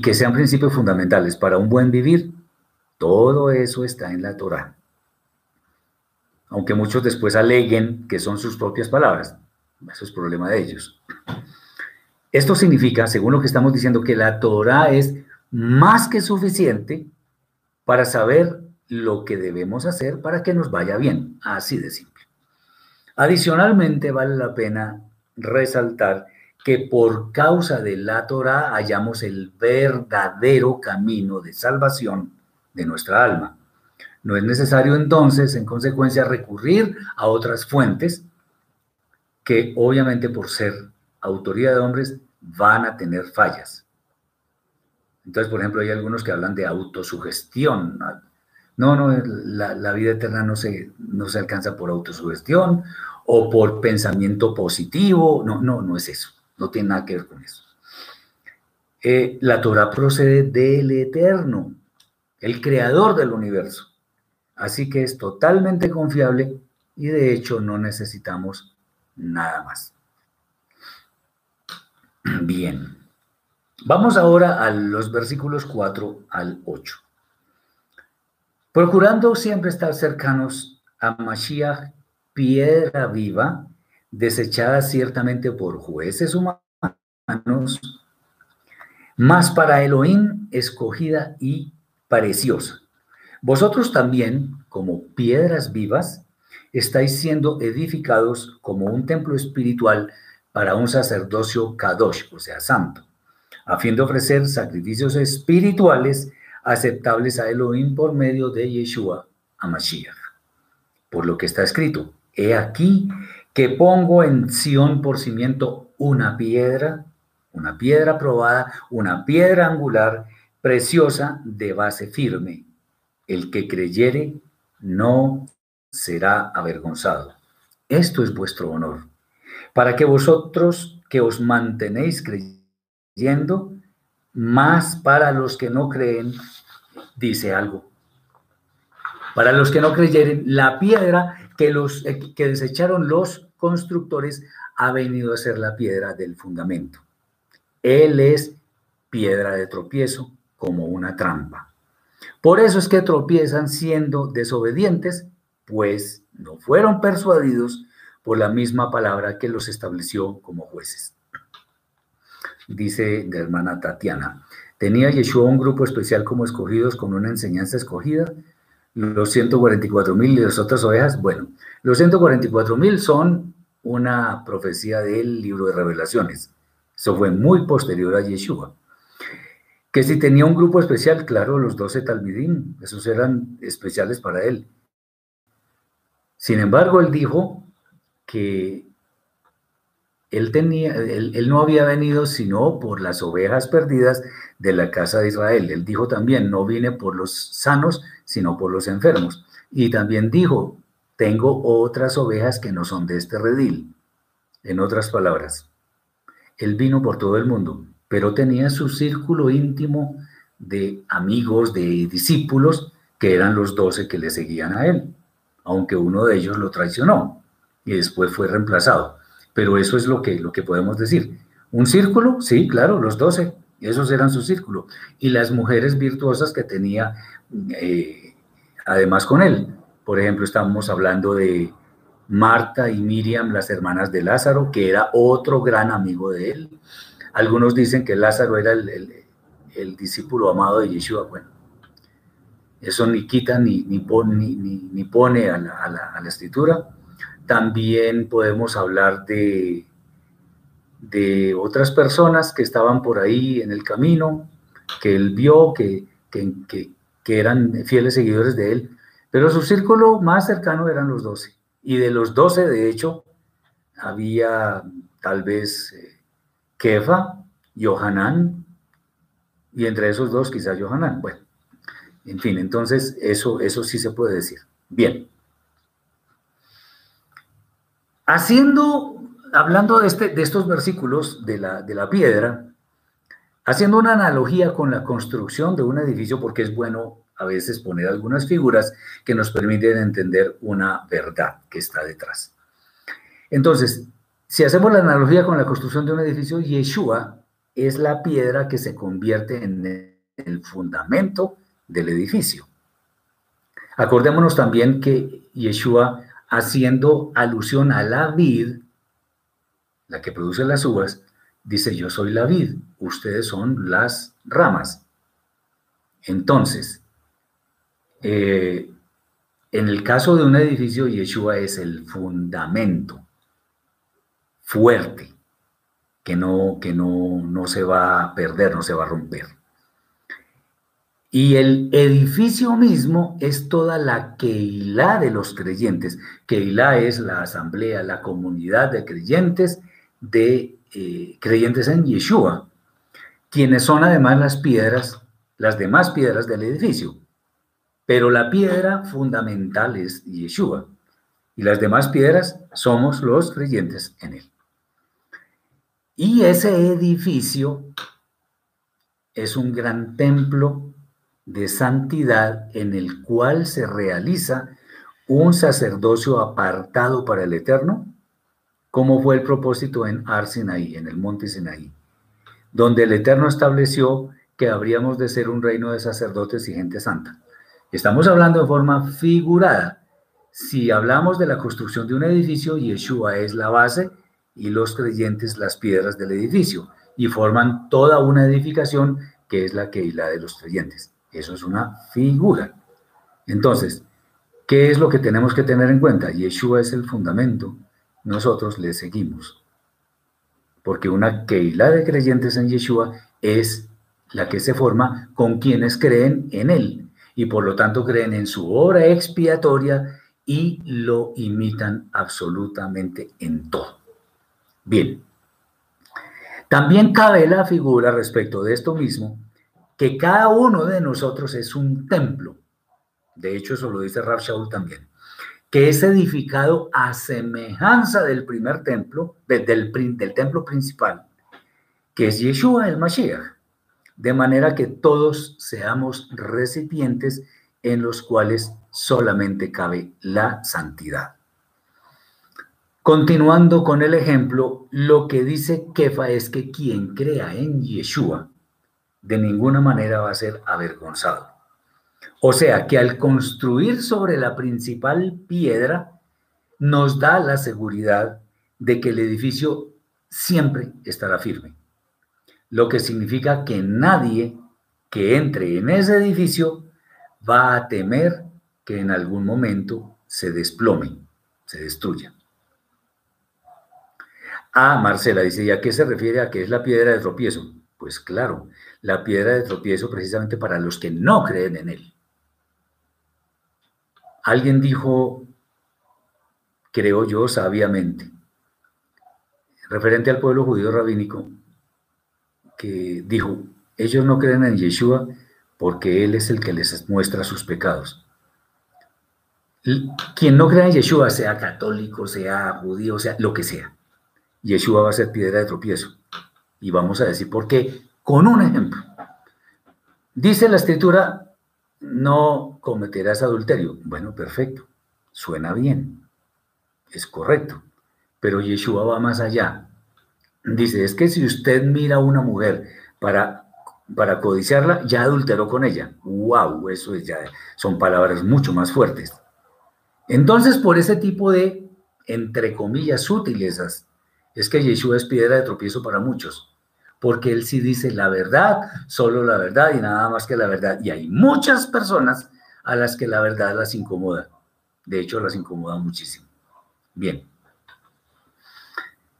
que sean principios fundamentales para un buen vivir, todo eso está en la Torah. Aunque muchos después aleguen que son sus propias palabras, eso es problema de ellos. Esto significa, según lo que estamos diciendo, que la Torah es más que suficiente para saber lo que debemos hacer para que nos vaya bien, así de simple. Adicionalmente, vale la pena resaltar que por causa de la Torah hallamos el verdadero camino de salvación de nuestra alma. No es necesario entonces, en consecuencia, recurrir a otras fuentes que obviamente por ser autoría de hombres van a tener fallas. Entonces, por ejemplo, hay algunos que hablan de autosugestión. No, no, la, vida eterna no se, no se alcanza por autosugestión o por pensamiento positivo. No, no, no es eso. No tiene nada que ver con eso. Eh, la Torah procede del Eterno, el creador del universo. Así que es totalmente confiable y de hecho no necesitamos nada más. Bien. Vamos ahora a los versículos 4 al 8. Procurando siempre estar cercanos a Mashiach, piedra viva, desechada ciertamente por jueces humanos, más para Elohim escogida y preciosa. Vosotros también, como piedras vivas, estáis siendo edificados como un templo espiritual para un sacerdocio kadosh, o sea, santo, a fin de ofrecer sacrificios espirituales aceptables a Elohim por medio de Yeshua a Mashiach. Por lo que está escrito, he aquí que pongo en Sión por cimiento una piedra, una piedra probada, una piedra angular, preciosa, de base firme. El que creyere no será avergonzado. Esto es vuestro honor, para que vosotros que os mantenéis creyendo, más para los que no creen, dice algo. Para los que no creyeren, la piedra que, los, eh, que desecharon los constructores ha venido a ser la piedra del fundamento. Él es piedra de tropiezo como una trampa. Por eso es que tropiezan siendo desobedientes, pues no fueron persuadidos por la misma palabra que los estableció como jueces. Dice la hermana Tatiana, ¿tenía Yeshua un grupo especial como escogidos con una enseñanza escogida? Los 144 mil y las otras ovejas, bueno, los 144 mil son una profecía del libro de revelaciones. Eso fue muy posterior a Yeshua. Que si tenía un grupo especial, claro, los 12 Talmidim, esos eran especiales para él. Sin embargo, él dijo que él, tenía, él, no había venido sino por las ovejas perdidas de la casa de Israel. Él dijo también, no vine por los sanos, sino por los enfermos. Y también dijo, tengo otras ovejas que no son de este redil. En otras palabras, él vino por todo el mundo, pero tenía su círculo íntimo de amigos, de discípulos, que eran los doce que le seguían a él, aunque uno de ellos lo traicionó y después fue reemplazado. Pero eso es lo que, lo que podemos decir. ¿Un círculo? Sí, claro, los doce. Esos eran su círculo. Y las mujeres virtuosas que tenía eh, además con él. Por ejemplo, estamos hablando de Marta y Miriam, las hermanas de Lázaro, que era otro gran amigo de él. Algunos dicen que Lázaro era el, discípulo amado de Yeshua. Bueno, eso ni quita ni, ni, ni, pone a la escritura. También podemos hablar de, de otras personas que estaban por ahí en el camino, que él vio, que, que, eran fieles seguidores de él, pero su círculo más cercano eran los doce. Y de los doce, de hecho, había tal vez eh, Kefa, Johanán, y entre esos dos quizás Johanán. Bueno, en fin, entonces eso, eso sí se puede decir. Bien. Haciendo, hablando de, este, de estos versículos de la, de la piedra, haciendo una analogía con la construcción de un edificio, porque es bueno a veces poner algunas figuras que nos permiten entender una verdad que está detrás. Entonces, si hacemos la analogía con la construcción de un edificio, Yeshua es la piedra que se convierte en el fundamento del edificio. Acordémonos también que Yeshua haciendo alusión a la vid, la que produce las uvas, dice, yo soy la vid, ustedes son las ramas. Entonces, eh, en el caso de un edificio, Yeshua es el fundamento fuerte, que no, que no, no se va a perder, no se va a romper. Y el edificio mismo es toda la Keilah de los creyentes. Keilah es la asamblea, la comunidad de creyentes, de eh, creyentes en Yeshua, quienes son además las piedras, las demás piedras del edificio. Pero la piedra fundamental es Yeshua. Y las demás piedras somos los creyentes en él. Y ese edificio es un gran templo de santidad en el cual se realiza un sacerdocio apartado para el Eterno, como fue el propósito en Ar Sinaí, en el monte Sinaí, donde el Eterno estableció que habríamos de ser un reino de sacerdotes y gente santa. Estamos hablando de forma figurada. Si hablamos de la construcción de un edificio, Yeshua es la base y los creyentes las piedras del edificio y forman toda una edificación que es la que la de los creyentes. Eso es una figura. Entonces, ¿qué es lo que tenemos que tener en cuenta? Yeshua es el fundamento, nosotros le seguimos. Porque una Keilah de creyentes en Yeshua es la que se forma con quienes creen en Él y por lo tanto creen en su obra expiatoria y lo imitan absolutamente en todo. Bien. También cabe la figura respecto de esto mismo que cada uno de nosotros es un templo. De hecho, eso lo dice Rav Shaul también. Que es edificado a semejanza del primer templo, del, del templo principal, que es Yeshua el Mashiach. De manera que todos seamos recipientes en los cuales solamente cabe la santidad. Continuando con el ejemplo, lo que dice Kefa es que quien crea en Yeshua de ninguna manera va a ser avergonzado. O sea que al construir sobre la principal piedra, nos da la seguridad de que el edificio siempre estará firme. Lo que significa que nadie que entre en ese edificio va a temer que en algún momento se desplome, se destruya. Ah, Marcela dice, ¿y a qué se refiere a qué es la piedra de tropiezo? Pues claro, la piedra de tropiezo precisamente para los que no creen en él. Alguien dijo, creo yo sabiamente, referente al pueblo judío rabínico, que dijo, ellos no creen en Yeshua porque Él es el que les muestra sus pecados. Quien no crea en Yeshua, sea católico, sea judío, sea lo que sea, Yeshua va a ser piedra de tropiezo. Y vamos a decir por qué, con un ejemplo. Dice la escritura, no cometerás adulterio. Bueno, perfecto, suena bien, es correcto, pero Yeshua va más allá. Dice, es que si usted mira a una mujer para, para codiciarla, ya adulteró con ella. ¡Wow! Eso ya son palabras mucho más fuertes. Entonces, por ese tipo de, entre comillas, sutilezas, es que Yeshua es piedra de tropiezo para muchos, porque él sí dice la verdad, solo la verdad y nada más que la verdad. Y hay muchas personas a las que la verdad las incomoda. De hecho, las incomoda muchísimo. Bien.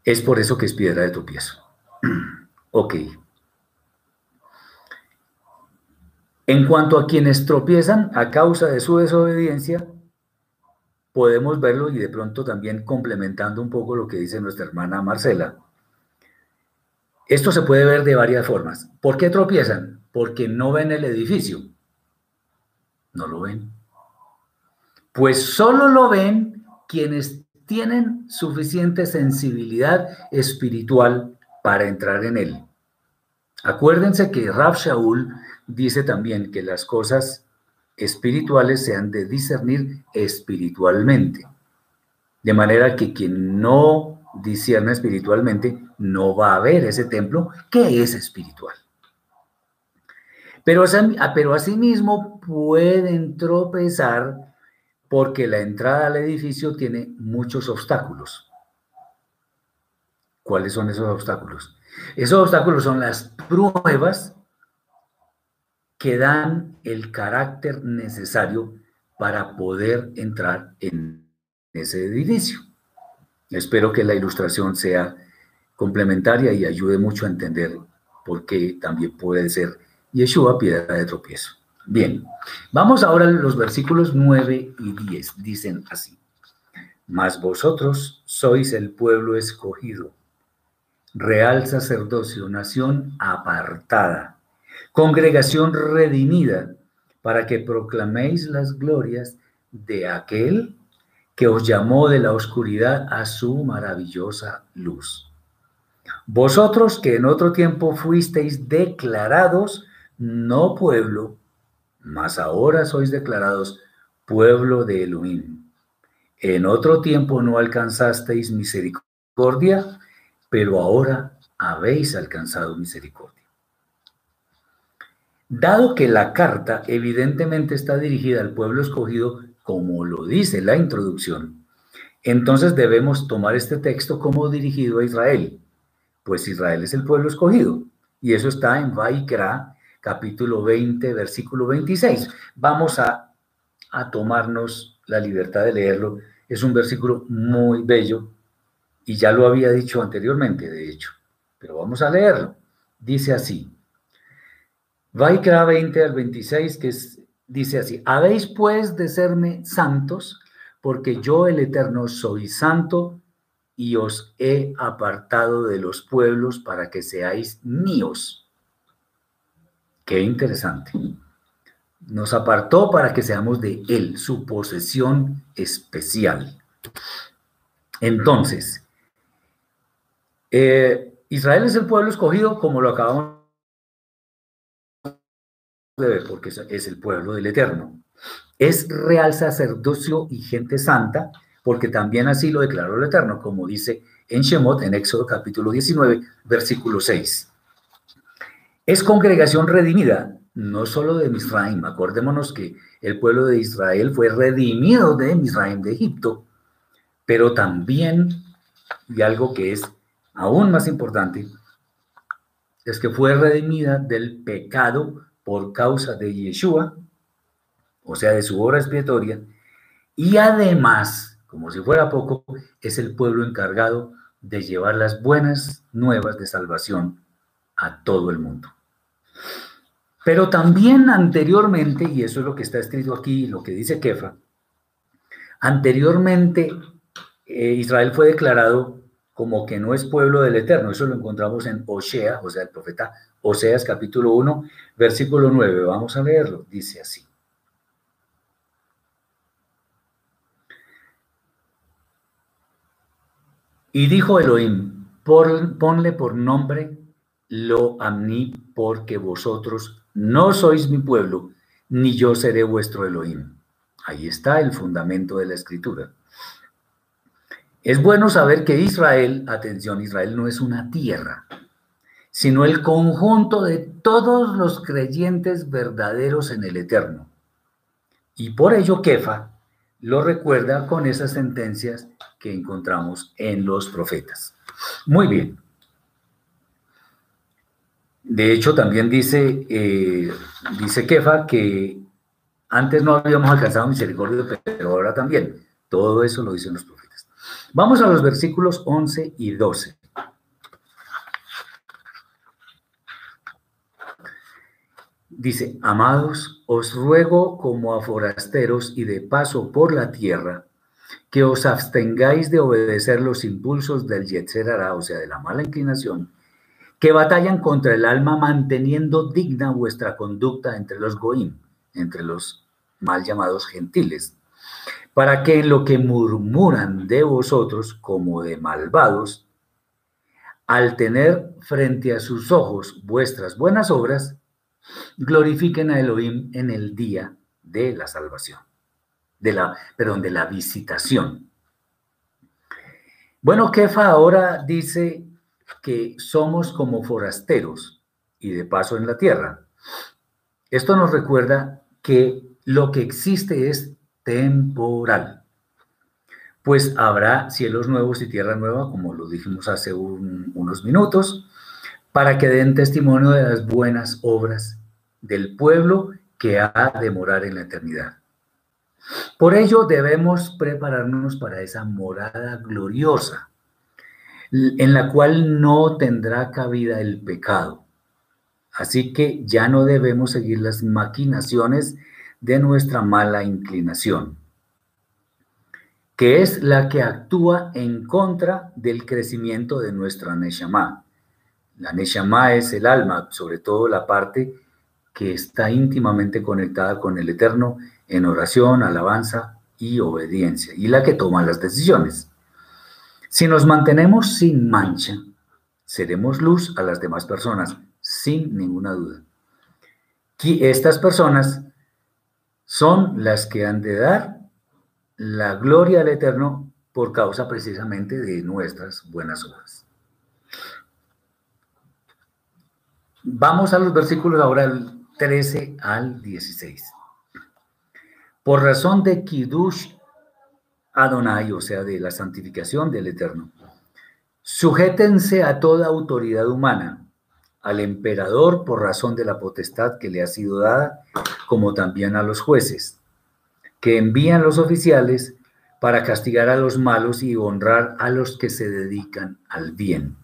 Es por eso que es piedra de tropiezo. *clears throat* ok. En cuanto a quienes tropiezan a causa de su desobediencia, podemos verlo y de pronto también complementando un poco lo que dice nuestra hermana Marcela. Esto se puede ver de varias formas. ¿Por qué tropiezan? Porque no ven el edificio. No lo ven. Pues solo lo ven quienes tienen suficiente sensibilidad espiritual para entrar en él. Acuérdense que Rab Shaul dice también que las cosas espirituales se han de discernir espiritualmente. De manera que quien no discierne espiritualmente no va a ver ese templo que es espiritual. Pero, pero asimismo pueden tropezar porque la entrada al edificio tiene muchos obstáculos. ¿Cuáles son esos obstáculos? Esos obstáculos son las pruebas que dan el carácter necesario para poder entrar en ese edificio. Espero que la ilustración sea complementaria y ayude mucho a entender por qué también puede ser Yeshua piedra de tropiezo. Bien, vamos ahora a los versículos 9 y 10. Dicen así, mas vosotros sois el pueblo escogido, real sacerdocio, nación apartada congregación redimida, para que proclaméis las glorias de aquel que os llamó de la oscuridad a su maravillosa luz. Vosotros que en otro tiempo fuisteis declarados no pueblo, mas ahora sois declarados pueblo de Elohim. En otro tiempo no alcanzasteis misericordia, pero ahora habéis alcanzado misericordia. Dado que la carta evidentemente está dirigida al pueblo escogido, como lo dice la introducción, entonces debemos tomar este texto como dirigido a Israel, pues Israel es el pueblo escogido, y eso está en Vaikra, capítulo 20, versículo 26. Vamos a, a tomarnos la libertad de leerlo. Es un versículo muy bello, y ya lo había dicho anteriormente, de hecho, pero vamos a leerlo. Dice así. Vaikra 20 al 26, que dice así, habéis pues de serme santos, porque yo el Eterno soy santo y os he apartado de los pueblos para que seáis míos. Qué interesante. Nos apartó para que seamos de Él, su posesión especial. Entonces, eh, Israel es el pueblo escogido, como lo acabamos porque es el pueblo del Eterno. Es real sacerdocio y gente santa, porque también así lo declaró el Eterno, como dice en Shemot, en Éxodo capítulo 19, versículo 6. Es congregación redimida, no solo de Misraim, acordémonos que el pueblo de Israel fue redimido de Misraim, de Egipto, pero también, y algo que es aún más importante, es que fue redimida del pecado por causa de Yeshua, o sea, de su obra expiatoria, y además, como si fuera poco, es el pueblo encargado de llevar las buenas nuevas de salvación a todo el mundo. Pero también anteriormente, y eso es lo que está escrito aquí, lo que dice Kefa, anteriormente eh, Israel fue declarado como que no es pueblo del Eterno. Eso lo encontramos en Osea, o sea, el profeta Oseas capítulo 1, versículo 9. Vamos a leerlo. Dice así. Y dijo Elohim, ponle por nombre lo mí, porque vosotros no sois mi pueblo, ni yo seré vuestro Elohim. Ahí está el fundamento de la escritura. Es bueno saber que Israel, atención, Israel no es una tierra, sino el conjunto de todos los creyentes verdaderos en el Eterno. Y por ello Kefa lo recuerda con esas sentencias que encontramos en los profetas. Muy bien. De hecho, también dice, eh, dice Kefa que antes no habíamos alcanzado misericordia, pero ahora también. Todo eso lo dicen los profetas. Vamos a los versículos 11 y 12. Dice, amados, os ruego como a forasteros y de paso por la tierra, que os abstengáis de obedecer los impulsos del Yetzerara, o sea, de la mala inclinación, que batallan contra el alma manteniendo digna vuestra conducta entre los goim, entre los mal llamados gentiles para que en lo que murmuran de vosotros como de malvados, al tener frente a sus ojos vuestras buenas obras, glorifiquen a Elohim en el día de la salvación, de la, perdón, de la visitación. Bueno, Kefa ahora dice que somos como forasteros y de paso en la tierra. Esto nos recuerda que lo que existe es temporal. Pues habrá cielos nuevos y tierra nueva, como lo dijimos hace unos minutos, para que den testimonio de las buenas obras del pueblo que ha de morar en la eternidad. Por ello debemos prepararnos para esa morada gloriosa, en la cual no tendrá cabida el pecado. Así que ya no debemos seguir las maquinaciones de nuestra mala inclinación, que es la que actúa en contra del crecimiento de nuestra Neshama. La Neshama es el alma, sobre todo la parte que está íntimamente conectada con el Eterno en oración, alabanza y obediencia, y la que toma las decisiones. Si nos mantenemos sin mancha, seremos luz a las demás personas, sin ninguna duda. Y estas personas son las que han de dar la gloria al Eterno por causa precisamente de nuestras buenas obras. Vamos a los versículos ahora del 13 al 16. Por razón de Kiddush Adonai, o sea, de la santificación del Eterno, sujétense a toda autoridad humana, al emperador por razón de la potestad que le ha sido dada, como también a los jueces, que envían los oficiales para castigar a los malos y honrar a los que se dedican al bien.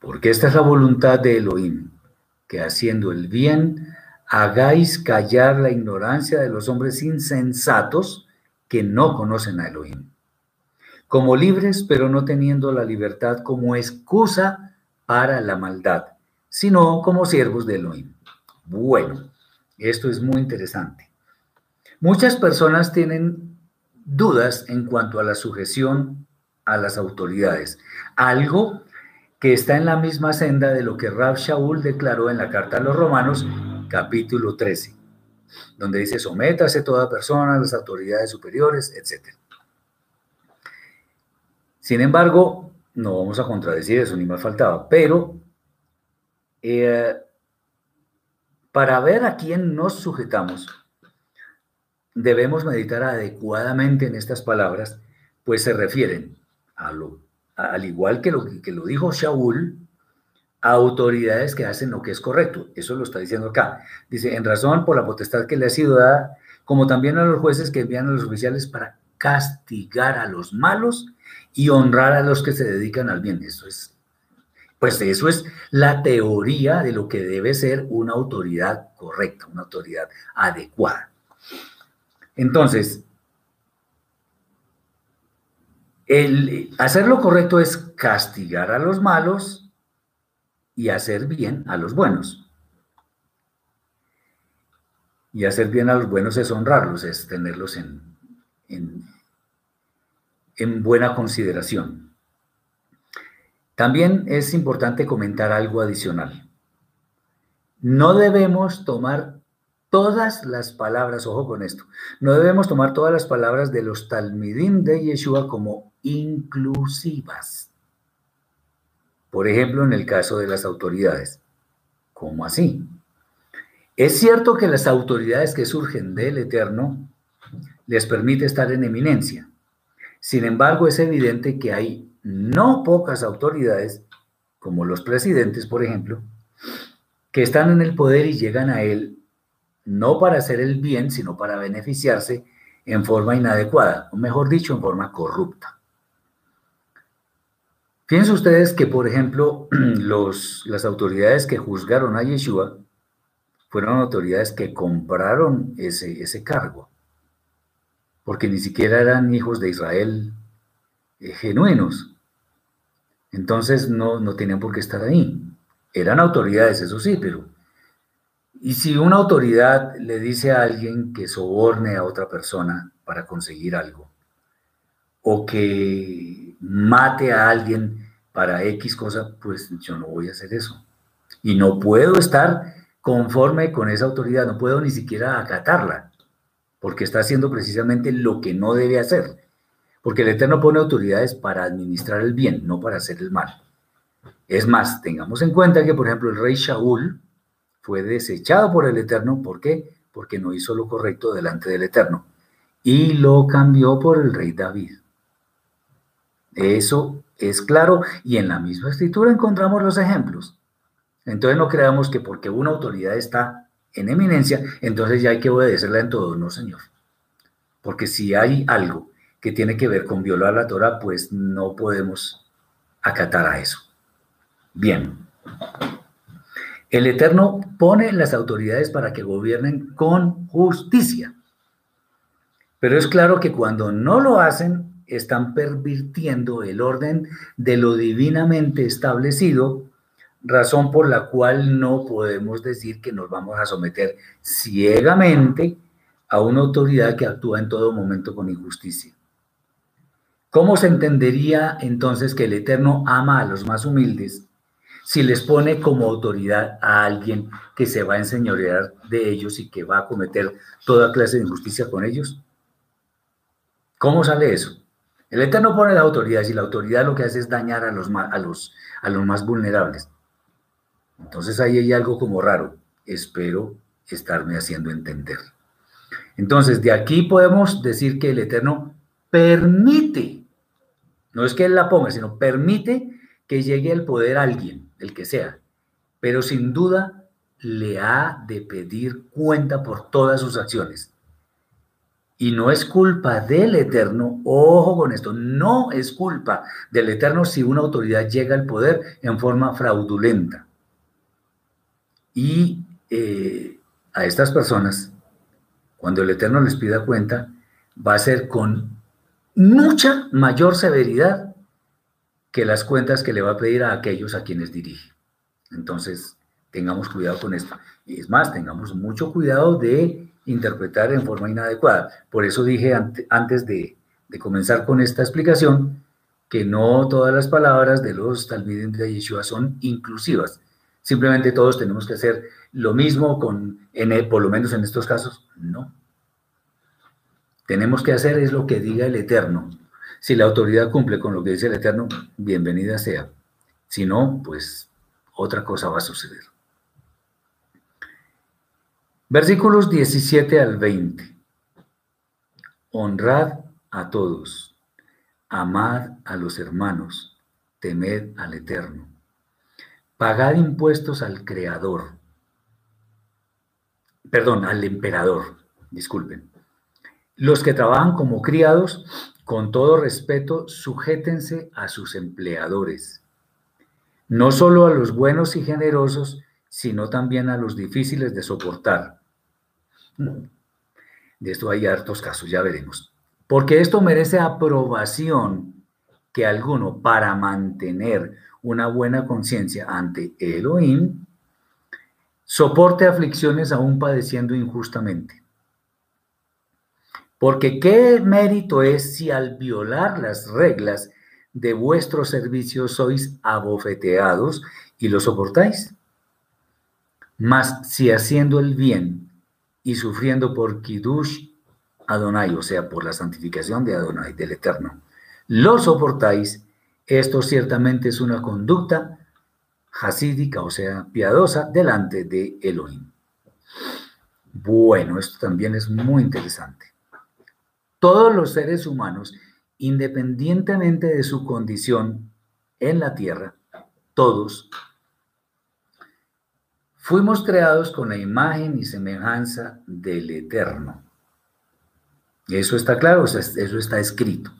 Porque esta es la voluntad de Elohim, que haciendo el bien hagáis callar la ignorancia de los hombres insensatos que no conocen a Elohim. Como libres, pero no teniendo la libertad como excusa para la maldad, sino como siervos de Elohim. Bueno, esto es muy interesante. Muchas personas tienen dudas en cuanto a la sujeción a las autoridades, algo que está en la misma senda de lo que Rab Shaul declaró en la carta a los Romanos, capítulo 13, donde dice, sométase toda persona a las autoridades superiores, etc. Sin embargo, no vamos a contradecir eso, ni más faltaba, pero eh, Para ver a quién nos sujetamos, debemos meditar adecuadamente en estas palabras, pues se refieren, a lo, al igual que lo, que lo dijo Shaul, a autoridades que hacen lo que es correcto. Eso lo está diciendo acá. Dice, en razón por la potestad que le ha sido dada, como también a los jueces que envían a los oficiales para castigar a los malos y honrar a los que se dedican al bien. Eso es, pues eso es la teoría de lo que debe ser una autoridad correcta, una autoridad adecuada. Entonces, el hacer lo correcto es castigar a los malos y hacer bien a los buenos. Y hacer bien a los buenos es honrarlos, es tenerlos en, en, en buena consideración. También es importante comentar algo adicional. No debemos tomar todas las palabras, ojo con esto, no debemos tomar todas las palabras de los talmidim de Yeshua como inclusivas. Por ejemplo, en el caso de las autoridades. ¿Cómo así? Es cierto que las autoridades que surgen del Eterno les permite estar en eminencia. Sin embargo, es evidente que hay no pocas autoridades, como los presidentes, por ejemplo, que están en el poder y llegan a él no para hacer el bien, sino para beneficiarse en forma inadecuada, o mejor dicho, en forma corrupta. Fíjense ustedes que, por ejemplo, *clears throat* los, las autoridades que juzgaron a Yeshua fueron autoridades que compraron ese, ese cargo, porque ni siquiera eran hijos de Israel eh, genuinos. Entonces no, no tenían por qué estar ahí. Eran autoridades, eso sí, pero... Y si una autoridad le dice a alguien que soborne a otra persona para conseguir algo, o que mate a alguien para X cosa, pues yo no voy a hacer eso. Y no puedo estar conforme con esa autoridad, no puedo ni siquiera acatarla, porque está haciendo precisamente lo que no debe hacer, porque el Eterno pone autoridades para administrar el bien, no para hacer el mal. Es más, tengamos en cuenta que, por ejemplo, el rey Shaul fue desechado por el Eterno, ¿por qué? Porque no hizo lo correcto delante del Eterno, y lo cambió por el rey David. Eso es claro, y en la misma escritura encontramos los ejemplos. Entonces no creamos que porque una autoridad está en eminencia, entonces ya hay que obedecerla en todo, no señor. Porque si hay algo que tiene que ver con violar la Torah, pues no podemos acatar a eso. Bien. El Eterno pone las autoridades para que gobiernen con justicia. Pero es claro que cuando no lo hacen, están pervirtiendo el orden de lo divinamente establecido razón por la cual no podemos decir que nos vamos a someter ciegamente a una autoridad que actúa en todo momento con injusticia. ¿Cómo se entendería entonces que el Eterno ama a los más humildes si les pone como autoridad a alguien que se va a enseñorear de ellos y que va a cometer toda clase de injusticia con ellos? ¿Cómo sale eso? El Eterno pone la autoridad y la autoridad lo que hace es dañar a los, a los, a los más vulnerables. Entonces ahí hay algo como raro. Espero estarme haciendo entender. Entonces, de aquí podemos decir que el Eterno permite, no es que Él la ponga, sino permite que llegue al poder a alguien, el que sea, pero sin duda le ha de pedir cuenta por todas sus acciones. Y no es culpa del Eterno, ojo con esto, no es culpa del Eterno si una autoridad llega al poder en forma fraudulenta. Y eh, a estas personas, cuando el Eterno les pida cuenta, va a ser con mucha mayor severidad que las cuentas que le va a pedir a aquellos a quienes dirige. Entonces, tengamos cuidado con esto. Y es más, tengamos mucho cuidado de interpretar en forma inadecuada. Por eso dije antes de, comenzar con esta explicación que no todas las palabras de los talmidim de Yeshua son inclusivas. Simplemente todos tenemos que hacer lo mismo con, en, por lo menos en estos casos. No. Tenemos que hacer es lo que diga el Eterno. Si la autoridad cumple con lo que dice el Eterno, bienvenida sea. Si no, pues otra cosa va a suceder. Versículos 17 al 20. Honrad a todos, amad a los hermanos, temed al Eterno, pagad impuestos al Creador, perdón, al emperador, disculpen. Los que trabajan como criados, con todo respeto, sujétense a sus empleadores, no solo a los buenos y generosos, sino también a los difíciles de soportar. De esto hay hartos casos, ya veremos. Porque esto merece aprobación que alguno, para mantener una buena conciencia ante Elohim, soporte aflicciones aún padeciendo injustamente. Porque qué mérito es si al violar las reglas de vuestro servicio sois abofeteados y lo soportáis. Mas si haciendo el bien y sufriendo por Kiddush Adonai, o sea, por la santificación de Adonai, del Eterno, lo soportáis, esto ciertamente es una conducta hasídica, o sea, piadosa, delante de Elohim. Bueno, esto también es muy interesante. Todos los seres humanos, independientemente de su condición en la tierra, todos, fuimos creados con la imagen y semejanza del Eterno. Eso está claro, eso está escrito.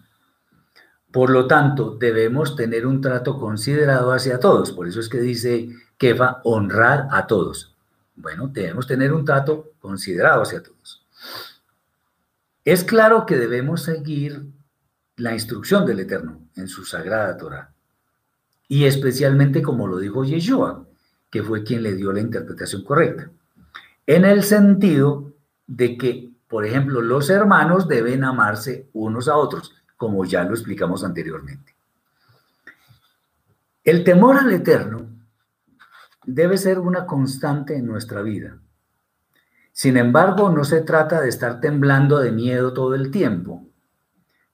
Por lo tanto, debemos tener un trato considerado hacia todos. Por eso es que dice Kefa, honrar a todos. Bueno, debemos tener un trato considerado hacia todos. Es claro que debemos seguir la instrucción del Eterno en su sagrada Torah. Y especialmente como lo dijo Yeshua, que fue quien le dio la interpretación correcta. En el sentido de que, por ejemplo, los hermanos deben amarse unos a otros como ya lo explicamos anteriormente. El temor al eterno debe ser una constante en nuestra vida. Sin embargo, no se trata de estar temblando de miedo todo el tiempo,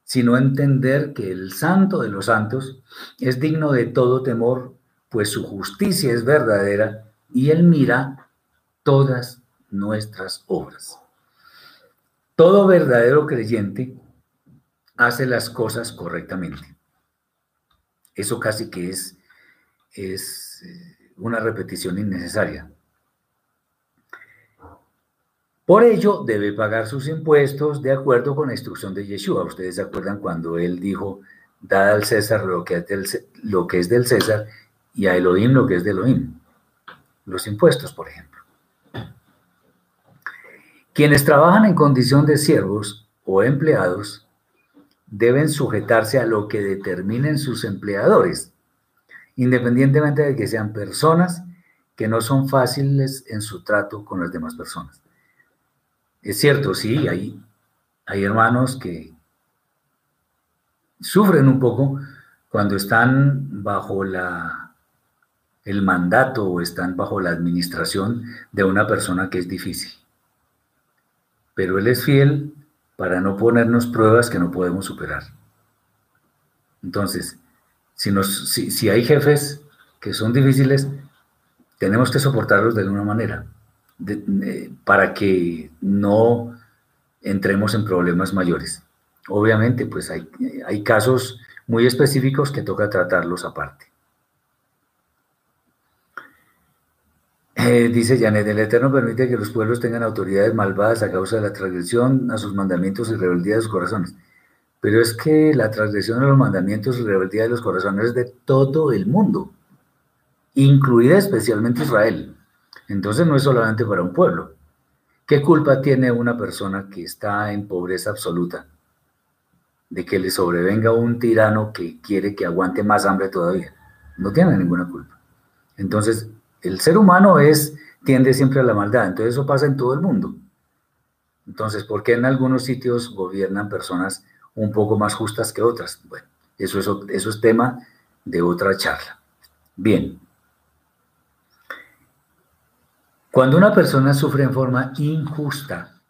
sino entender que el santo de los santos es digno de todo temor, pues su justicia es verdadera y él mira todas nuestras obras. Todo verdadero creyente hace las cosas correctamente. Eso casi que es, es eh, una repetición innecesaria. Por ello, debe pagar sus impuestos de acuerdo con la instrucción de Yeshua. Ustedes se acuerdan cuando él dijo, da al César lo que, es del, lo que es del César y a Elohim lo que es de Elohim. Los impuestos, por ejemplo. Quienes trabajan en condición de siervos o empleados deben sujetarse a lo que determinen sus empleadores, independientemente de que sean personas que no son fáciles en su trato con las demás personas. Es cierto, sí, hay, hay hermanos que sufren un poco cuando están bajo la, el mandato o están bajo la administración de una persona que es difícil. Pero él es fiel para no ponernos pruebas que no podemos superar. Entonces, si, hay jefes que son difíciles, tenemos que soportarlos de alguna manera, para que no entremos en problemas mayores. Obviamente, pues hay casos muy específicos que toca tratarlos aparte. Eh, dice Janet, el Eterno permite que los pueblos tengan autoridades malvadas a causa de la transgresión a sus mandamientos y rebeldía de sus corazones. Pero es que la transgresión a los mandamientos y rebeldía de los corazones es de todo el mundo, incluida especialmente Israel. Entonces no es solamente para un pueblo. ¿Qué culpa tiene una persona que está en pobreza absoluta de que le sobrevenga un tirano que quiere que aguante más hambre todavía? No tiene ninguna culpa. Entonces, el ser humano es, tiende siempre a la maldad, entonces eso pasa en todo el mundo. Entonces, ¿por qué en algunos sitios gobiernan personas un poco más justas que otras? Bueno, eso es, eso es tema de otra charla. Bien. Cuando una persona sufre en forma injusta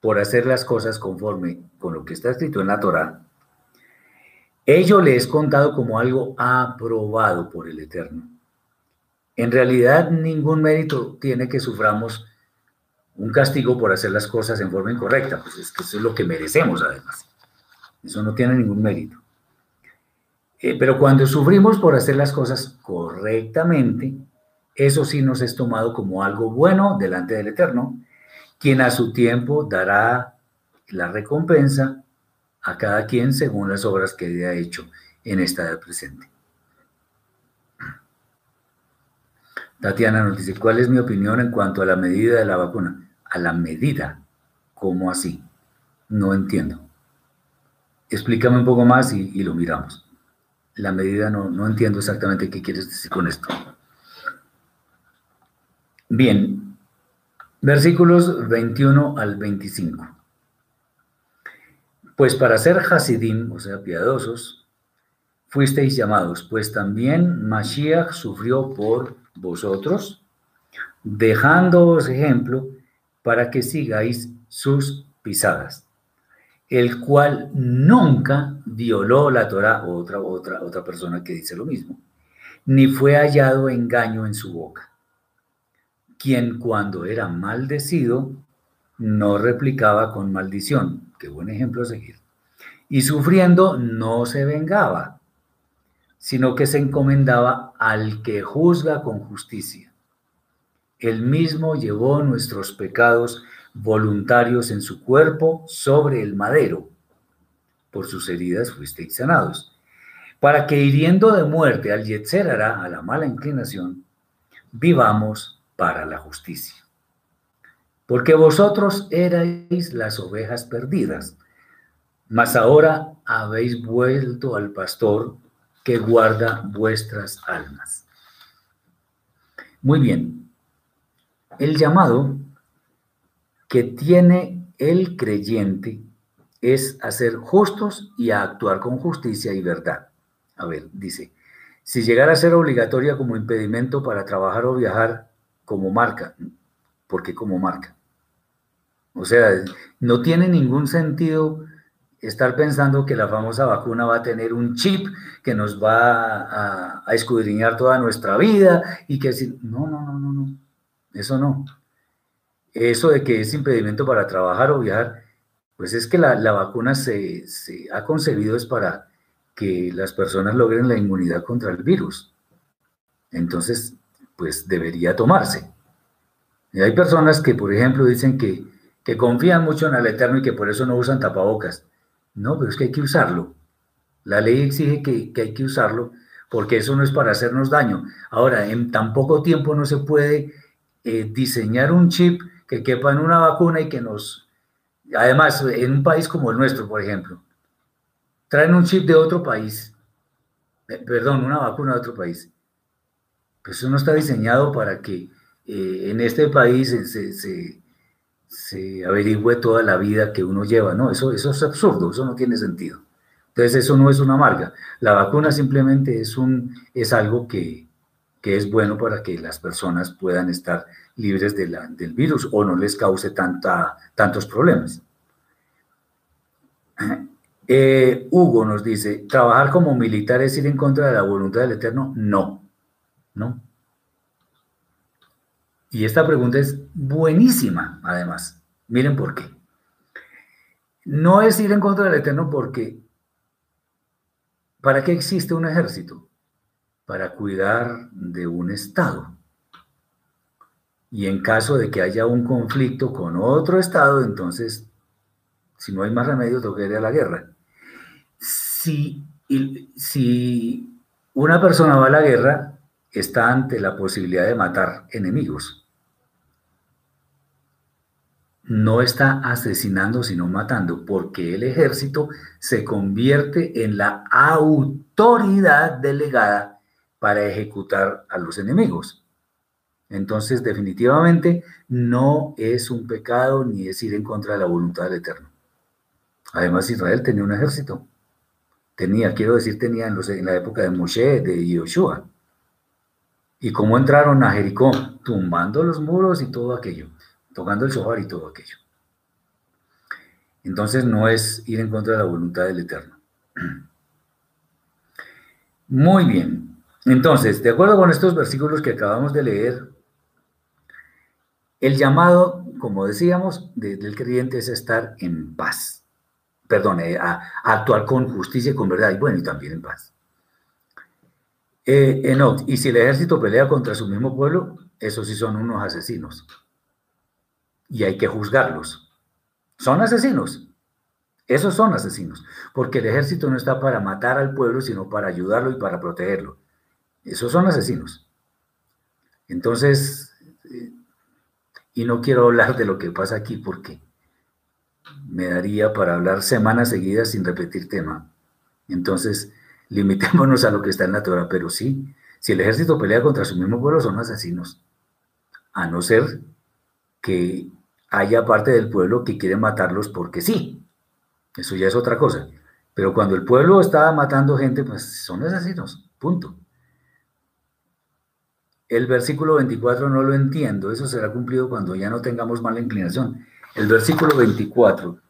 por hacer las cosas conforme con lo que está escrito en la Torah, ello le es contado como algo aprobado por el Eterno. En realidad, ningún mérito tiene que suframos un castigo por hacer las cosas en forma incorrecta, pues es que eso es lo que merecemos además. Eso no tiene ningún mérito. Eh, pero cuando sufrimos por hacer las cosas correctamente, eso sí nos es tomado como algo bueno delante del Eterno, quien a su tiempo dará la recompensa a cada quien según las obras que haya hecho en esta edad presente. Tatiana nos dice, ¿cuál es mi opinión en cuanto a la medida de la vacuna? A la medida, ¿cómo así? No entiendo. Explícame un poco más y, lo miramos la medida no, no entiendo exactamente qué quieres decir con esto. Bien, versículos 21 al 25. Pues para ser Hasidim, o sea, piadosos, fuisteis llamados, pues también Mashiach sufrió por vosotros, dejándoos ejemplo para que sigáis sus pisadas el cual nunca violó la Torah, otra, otra, otra persona que dice lo mismo, ni fue hallado engaño en su boca, quien cuando era maldecido no replicaba con maldición, qué buen ejemplo a seguir, y sufriendo no se vengaba, sino que se encomendaba al que juzga con justicia. Él mismo llevó nuestros pecados voluntarios en su cuerpo sobre el madero. Por sus heridas fuisteis sanados. Para que hiriendo de muerte al Yetzerara, a la mala inclinación, vivamos para la justicia. Porque vosotros erais las ovejas perdidas, mas ahora habéis vuelto al pastor que guarda vuestras almas. Muy bien. El llamado que tiene el creyente es hacer justos y a actuar con justicia y verdad. A ver, dice, si llegara a ser obligatoria como impedimento para trabajar o viajar como marca, ¿por qué como marca? O sea, no tiene ningún sentido estar pensando que la famosa vacuna va a tener un chip que nos va a, escudriñar toda nuestra vida y que si... No, no, no, no, no. Eso no eso de que es impedimento para trabajar o viajar, pues es que la, vacuna se, ha concebido es para que las personas logren la inmunidad contra el virus. Entonces, pues debería tomarse. Y hay personas que, por ejemplo, dicen que, que confían mucho en el Eterno y que por eso no usan tapabocas. No, pero es que hay que usarlo. La ley exige que, hay que usarlo porque eso no es para hacernos daño. Ahora, en tan poco tiempo no se puede eh, diseñar un chip que quepa en una vacuna y que nos... Además, en un país como el nuestro, por ejemplo, traen un chip de otro país, eh, perdón, una vacuna de otro país. Pues eso no está diseñado para que eh, en este país se, se, averigüe toda la vida que uno lleva. No, eso, eso es absurdo, eso no tiene sentido. Entonces eso no es una marca. La vacuna simplemente es, un, es algo que, que es bueno para que las personas puedan estar libres de del virus o no les cause tantos problemas. *clears throat* Eh, Hugo nos dice, ¿trabajar como militar es ir en contra de la voluntad del Eterno? No, no. Y esta pregunta es buenísima, además. Miren por qué. No es ir en contra del Eterno porque, ¿para qué existe un ejército? Para cuidar de un Estado y en caso de que haya un conflicto con otro Estado, entonces, si no hay más remedio, toca ir a la guerra. Si, si una persona va a la guerra, está ante la posibilidad de matar enemigos. No está asesinando, sino matando, porque el ejército se convierte en la autoridad delegada para ejecutar a los enemigos. Entonces, definitivamente no es un pecado ni es ir en contra de la voluntad del Eterno. Además, Israel tenía un ejército. Tenía, quiero decir, tenía en, la época de Moshe, de Yoshua. Y cómo entraron a Jericó, tumbando los muros y todo aquello, tocando el shofar y todo aquello. Entonces no es ir en contra de la voluntad del Eterno. *clears throat* Muy bien. Entonces, de acuerdo con estos versículos que acabamos de leer, El llamado, como decíamos, del creyente es estar en paz. Perdón, eh, a, actuar con justicia y con verdad, y bueno, y también en paz. Eh, y si el ejército pelea contra su mismo pueblo, esos sí son unos asesinos. Y hay que juzgarlos. Son asesinos. Esos son asesinos. Porque el ejército no está para matar al pueblo, sino para ayudarlo y para protegerlo. Esos son asesinos. Entonces, eh, y no quiero hablar de lo que pasa aquí porque me daría para hablar semanas seguidas sin repetir tema. Entonces, limitémonos a lo que está en la Torah, pero sí, si el ejército pelea contra su mismo pueblo, son asesinos. A no ser que haya parte del pueblo que quiere matarlos porque sí. Eso ya es otra cosa. Pero cuando el pueblo está matando gente, pues son asesinos. Punto. El versículo 24 no lo entiendo, eso será cumplido cuando ya no tengamos mala inclinación. El versículo 24.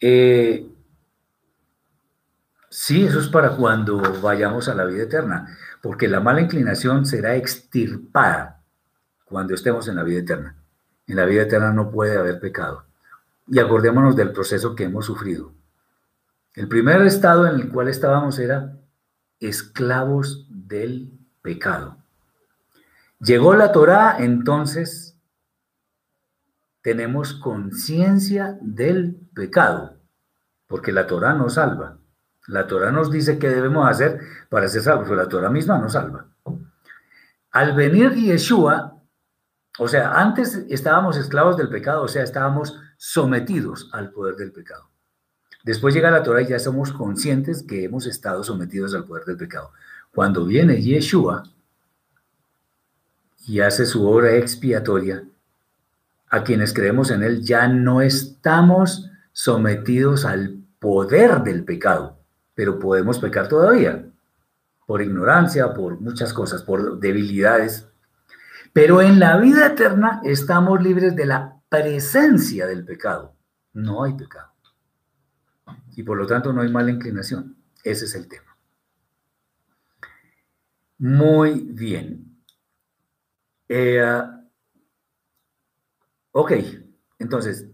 Eh, sí, eso es para cuando vayamos a la vida eterna, porque la mala inclinación será extirpada cuando estemos en la vida eterna. En la vida eterna no puede haber pecado. Y acordémonos del proceso que hemos sufrido. El primer estado en el cual estábamos era esclavos del pecado. Llegó la Torá, entonces tenemos conciencia del pecado, porque la Torá nos salva. La Torá nos dice qué debemos hacer para ser salvos, pero la Torá misma nos salva. Al venir Yeshua, o sea, antes estábamos esclavos del pecado, o sea, estábamos sometidos al poder del pecado. Después llega la Torah y ya somos conscientes que hemos estado sometidos al poder del pecado. Cuando viene Yeshua y hace su obra expiatoria, a quienes creemos en Él ya no estamos sometidos al poder del pecado, pero podemos pecar todavía, por ignorancia, por muchas cosas, por debilidades. Pero en la vida eterna estamos libres de la presencia del pecado. No hay pecado. Y por lo tanto no hay mala inclinación. Ese es el tema. Muy bien. Eh, ok, entonces,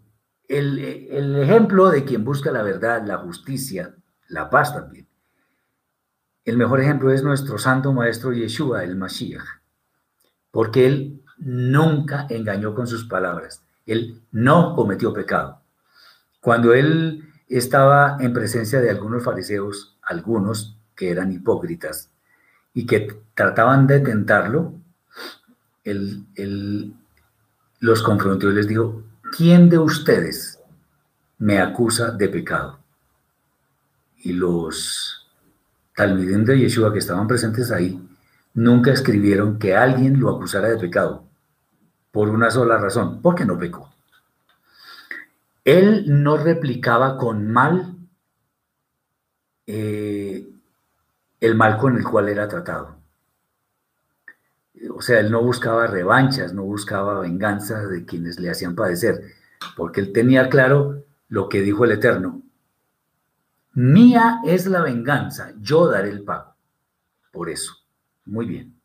el, el, ejemplo de quien busca la verdad, la justicia, la paz también. El mejor ejemplo es nuestro santo maestro Yeshua, el Mashiach, porque él nunca engañó con sus palabras, él no cometió pecado. Cuando él estaba en presencia de algunos fariseos, algunos que eran hipócritas, y que trataban de tentarlo, él, los confrontó y les dijo, ¿quién de ustedes me acusa de pecado? Y los talmidim de Yeshua que estaban presentes ahí nunca escribieron que alguien lo acusara de pecado, por una sola razón, porque no pecó. Él no replicaba con mal eh, el mal con el cual era tratado. O sea, él no buscaba revanchas, no buscaba venganza de quienes le hacían padecer, porque él tenía claro lo que dijo el Eterno. Mía es la venganza, yo daré el pago. Por eso. Muy bien.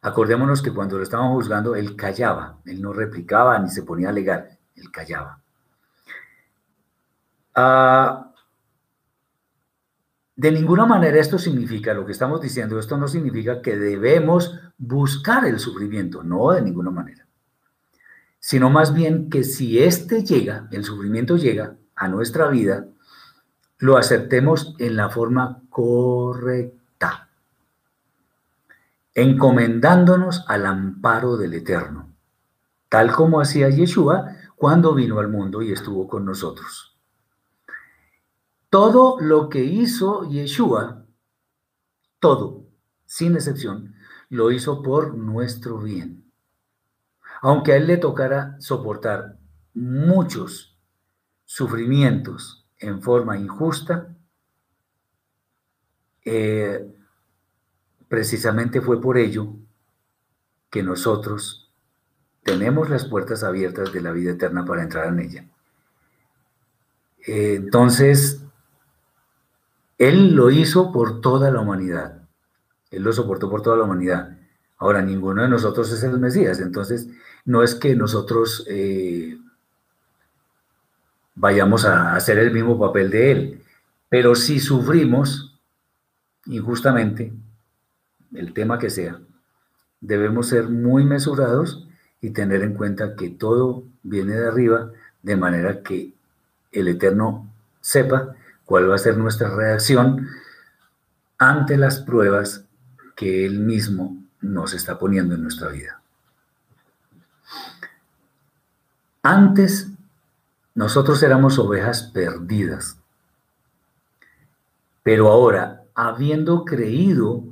Acordémonos que cuando lo estaban juzgando, él callaba, él no replicaba ni se ponía a alegar, él callaba. Ah, de ninguna manera esto significa, lo que estamos diciendo, esto no significa que debemos buscar el sufrimiento, no de ninguna manera, sino más bien que si éste llega, el sufrimiento llega a nuestra vida, lo aceptemos en la forma correcta, encomendándonos al amparo del Eterno, tal como hacía Yeshua cuando vino al mundo y estuvo con nosotros. Todo lo que hizo Yeshua, todo, sin excepción, lo hizo por nuestro bien. Aunque a él le tocara soportar muchos sufrimientos en forma injusta, eh, precisamente fue por ello que nosotros tenemos las puertas abiertas de la vida eterna para entrar en ella. Entonces, él lo hizo por toda la humanidad. Él lo soportó por toda la humanidad. Ahora, ninguno de nosotros es el Mesías, entonces no es que nosotros eh, vayamos a hacer el mismo papel de Él, pero si sufrimos injustamente, el tema que sea, debemos ser muy mesurados y tener en cuenta que todo viene de arriba, de manera que el Eterno sepa cuál va a ser nuestra reacción ante las pruebas que Él mismo nos está poniendo en nuestra vida. Antes nosotros éramos ovejas perdidas, pero ahora, habiendo creído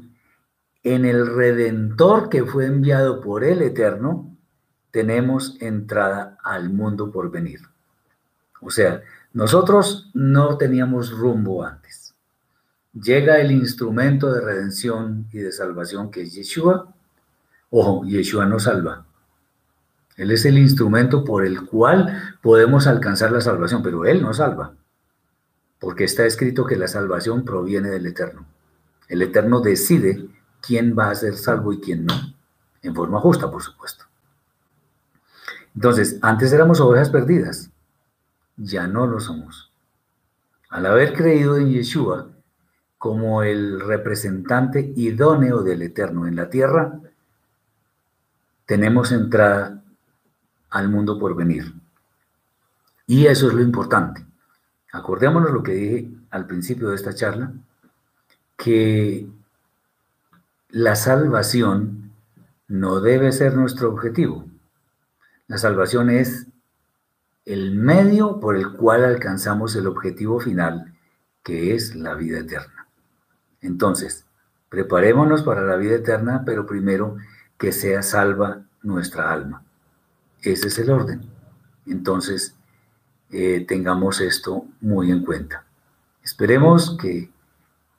en el Redentor que fue enviado por el Eterno, tenemos entrada al mundo por venir. O sea, nosotros no teníamos rumbo antes. Llega el instrumento de redención y de salvación que es Yeshua. Ojo, Yeshua no salva. Él es el instrumento por el cual podemos alcanzar la salvación, pero Él no salva. Porque está escrito que la salvación proviene del Eterno. El Eterno decide quién va a ser salvo y quién no. En forma justa, por supuesto. Entonces, antes éramos ovejas perdidas, ya no lo somos. Al haber creído en Yeshua como el representante idóneo del Eterno en la tierra, tenemos entrada al mundo por venir. Y eso es lo importante. Acordémonos lo que dije al principio de esta charla, que la salvación no debe ser nuestro objetivo. La salvación es el medio por el cual alcanzamos el objetivo final, que es la vida eterna. Entonces, preparémonos para la vida eterna, pero primero que sea salva nuestra alma. Ese es el orden. Entonces, eh, tengamos esto muy en cuenta. Esperemos que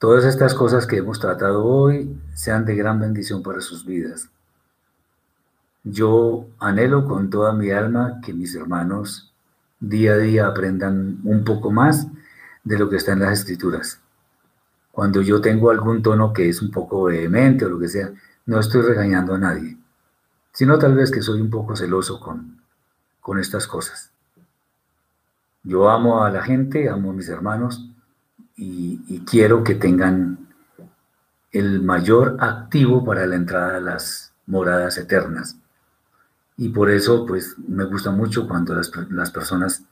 todas estas cosas que hemos tratado hoy sean de gran bendición para sus vidas. Yo anhelo con toda mi alma que mis hermanos día a día aprendan un poco más de lo que está en las escrituras. Cuando yo tengo algún tono que es un poco vehemente o lo que sea, no estoy regañando a nadie, sino tal vez que soy un poco celoso con, con estas cosas. Yo amo a la gente, amo a mis hermanos y, quiero que tengan el mayor activo para la entrada a las moradas eternas y por eso pues me gusta mucho cuando las, las, personas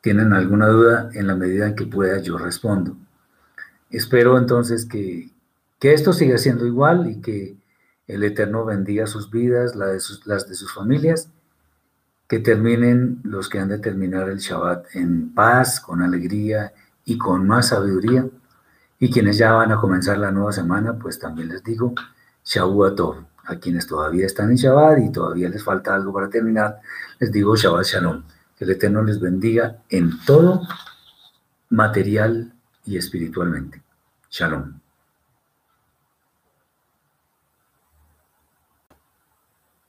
tienen alguna duda en la medida en que pueda yo respondo. Espero entonces que, que esto siga siendo igual y que el Eterno bendiga sus vidas, la de sus, las de sus familias, que terminen los que han de terminar el Shabbat en paz, con alegría y con más sabiduría. Y quienes ya van a comenzar la nueva semana, pues también les digo, Shavuot a quienes todavía están en Shabbat y todavía les falta algo para terminar, les digo Shabbat Shalom. Que el Eterno les bendiga en todo material y espiritualmente. Shalom.